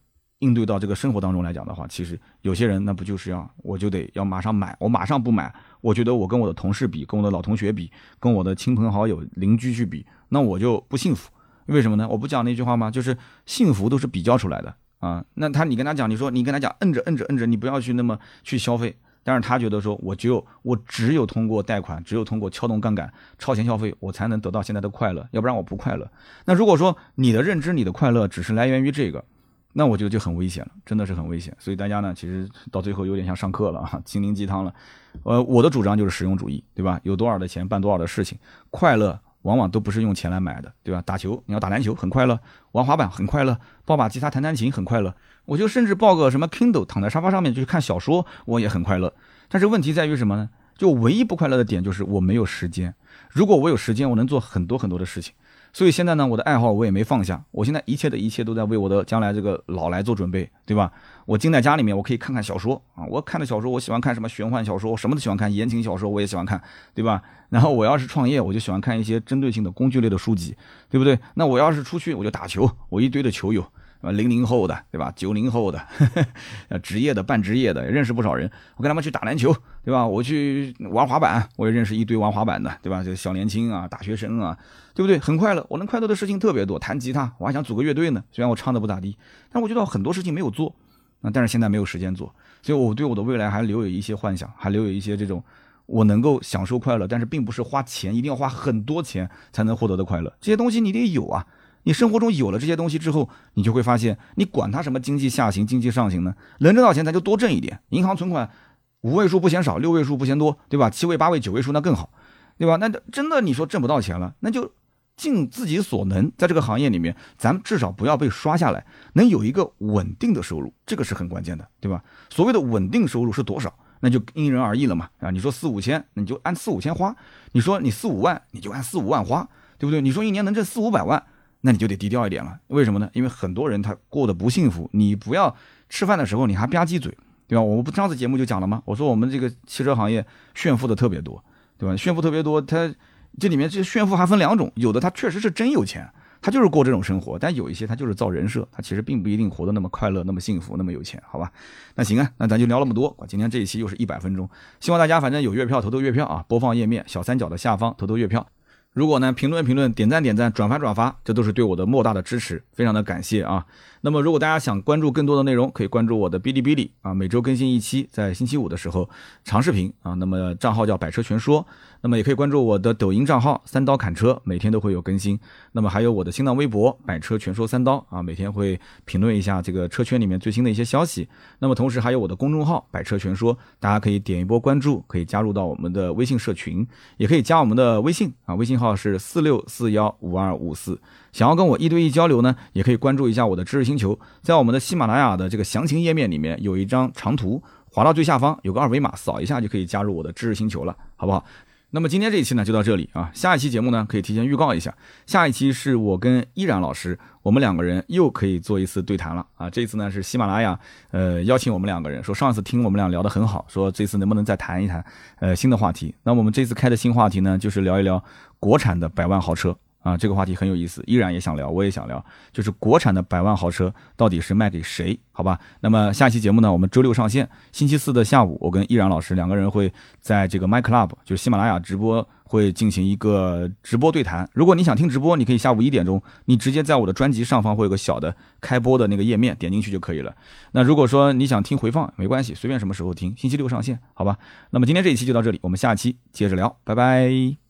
应对到这个生活当中来讲的话，其实有些人那不就是要我就得要马上买，我马上不买，我觉得我跟我的同事比，跟我的老同学比，跟我的亲朋好友、邻居去比，那我就不幸福。为什么呢？我不讲那句话吗？就是幸福都是比较出来的啊。那他你跟他讲，你说你跟他讲，摁着摁着摁着，你不要去那么去消费。但是他觉得说，我只有我只有通过贷款，只有通过撬动杠杆、超前消费，我才能得到现在的快乐，要不然我不快乐。那如果说你的认知、你的快乐只是来源于这个。那我觉得就很危险了，真的是很危险。所以大家呢，其实到最后有点像上课了啊，[laughs] 心灵鸡汤了。呃，我的主张就是实用主义，对吧？有多少的钱办多少的事情，快乐往往都不是用钱来买的，对吧？打球你要打篮球很快乐，玩滑板很快乐，抱把吉他弹弹琴很快乐。我就甚至抱个什么 Kindle 躺在沙发上面就去看小说，我也很快乐。但是问题在于什么呢？就唯一不快乐的点就是我没有时间。如果我有时间，我能做很多很多的事情。所以现在呢，我的爱好我也没放下，我现在一切的一切都在为我的将来这个老来做准备，对吧？我静在家里面，我可以看看小说啊，我看的小说，我喜欢看什么玄幻小说，我什么都喜欢看，言情小说我也喜欢看，对吧？然后我要是创业，我就喜欢看一些针对性的工具类的书籍，对不对？那我要是出去，我就打球，我一堆的球友。啊，零零后的，对吧？九零后的，[laughs] 呃，职业的、半职业的，认识不少人。我跟他们去打篮球，对吧？我去玩滑板，我也认识一堆玩滑板的，对吧？就小年轻啊，大学生啊，对不对？很快乐，我能快乐的事情特别多。弹吉他，我还想组个乐队呢，虽然我唱的不咋地，但我觉得很多事情没有做啊。但是现在没有时间做，所以我对我的未来还留有一些幻想，还留有一些这种我能够享受快乐，但是并不是花钱，一定要花很多钱才能获得的快乐。这些东西你得有啊。你生活中有了这些东西之后，你就会发现，你管它什么经济下行、经济上行呢？能挣到钱，咱就多挣一点。银行存款五位数不嫌少，六位数不嫌多，对吧？七位、八位、九位数那更好，对吧？那真的你说挣不到钱了，那就尽自己所能，在这个行业里面，咱至少不要被刷下来，能有一个稳定的收入，这个是很关键的，对吧？所谓的稳定收入是多少，那就因人而异了嘛。啊，你说四五千，你就按四五千花；你说你四五万，你就按四五万花，对不对？你说一年能挣四五百万。那你就得低调一点了，为什么呢？因为很多人他过得不幸福。你不要吃饭的时候你还吧唧嘴，对吧？我们不上次节目就讲了吗？我说我们这个汽车行业炫富的特别多，对吧？炫富特别多，他这里面这炫富还分两种，有的他确实是真有钱，他就是过这种生活；但有一些他就是造人设，他其实并不一定活得那么快乐、那么幸福、那么有钱，好吧？那行啊，那咱就聊那么多。今天这一期又是一百分钟，希望大家反正有月票投投月票啊，播放页面小三角的下方投投月票。如果呢，评论评论，点赞点赞，转发转发，这都是对我的莫大的支持，非常的感谢啊。那么，如果大家想关注更多的内容，可以关注我的哔哩哔哩啊，每周更新一期，在星期五的时候长视频啊。那么账号叫百车全说，那么也可以关注我的抖音账号三刀砍车，每天都会有更新。那么还有我的新浪微博百车全说三刀啊，每天会评论一下这个车圈里面最新的一些消息。那么同时还有我的公众号百车全说，大家可以点一波关注，可以加入到我们的微信社群，也可以加我们的微信啊，微信号是四六四幺五二五四。想要跟我一对一交流呢，也可以关注一下我的知识星球，在我们的喜马拉雅的这个详情页面里面有一张长图，滑到最下方有个二维码，扫一下就可以加入我的知识星球了，好不好？那么今天这一期呢就到这里啊，下一期节目呢可以提前预告一下，下一期是我跟依然老师，我们两个人又可以做一次对谈了啊，这次呢是喜马拉雅呃邀请我们两个人，说上次听我们俩聊得很好，说这次能不能再谈一谈呃新的话题？那我们这次开的新话题呢就是聊一聊国产的百万豪车。啊，这个话题很有意思，依然也想聊，我也想聊，就是国产的百万豪车到底是卖给谁？好吧，那么下期节目呢，我们周六上线，星期四的下午，我跟依然老师两个人会在这个 My Club，就是喜马拉雅直播，会进行一个直播对谈。如果你想听直播，你可以下午一点钟，你直接在我的专辑上方会有个小的开播的那个页面，点进去就可以了。那如果说你想听回放，没关系，随便什么时候听，星期六上线，好吧？那么今天这一期就到这里，我们下期接着聊，拜拜。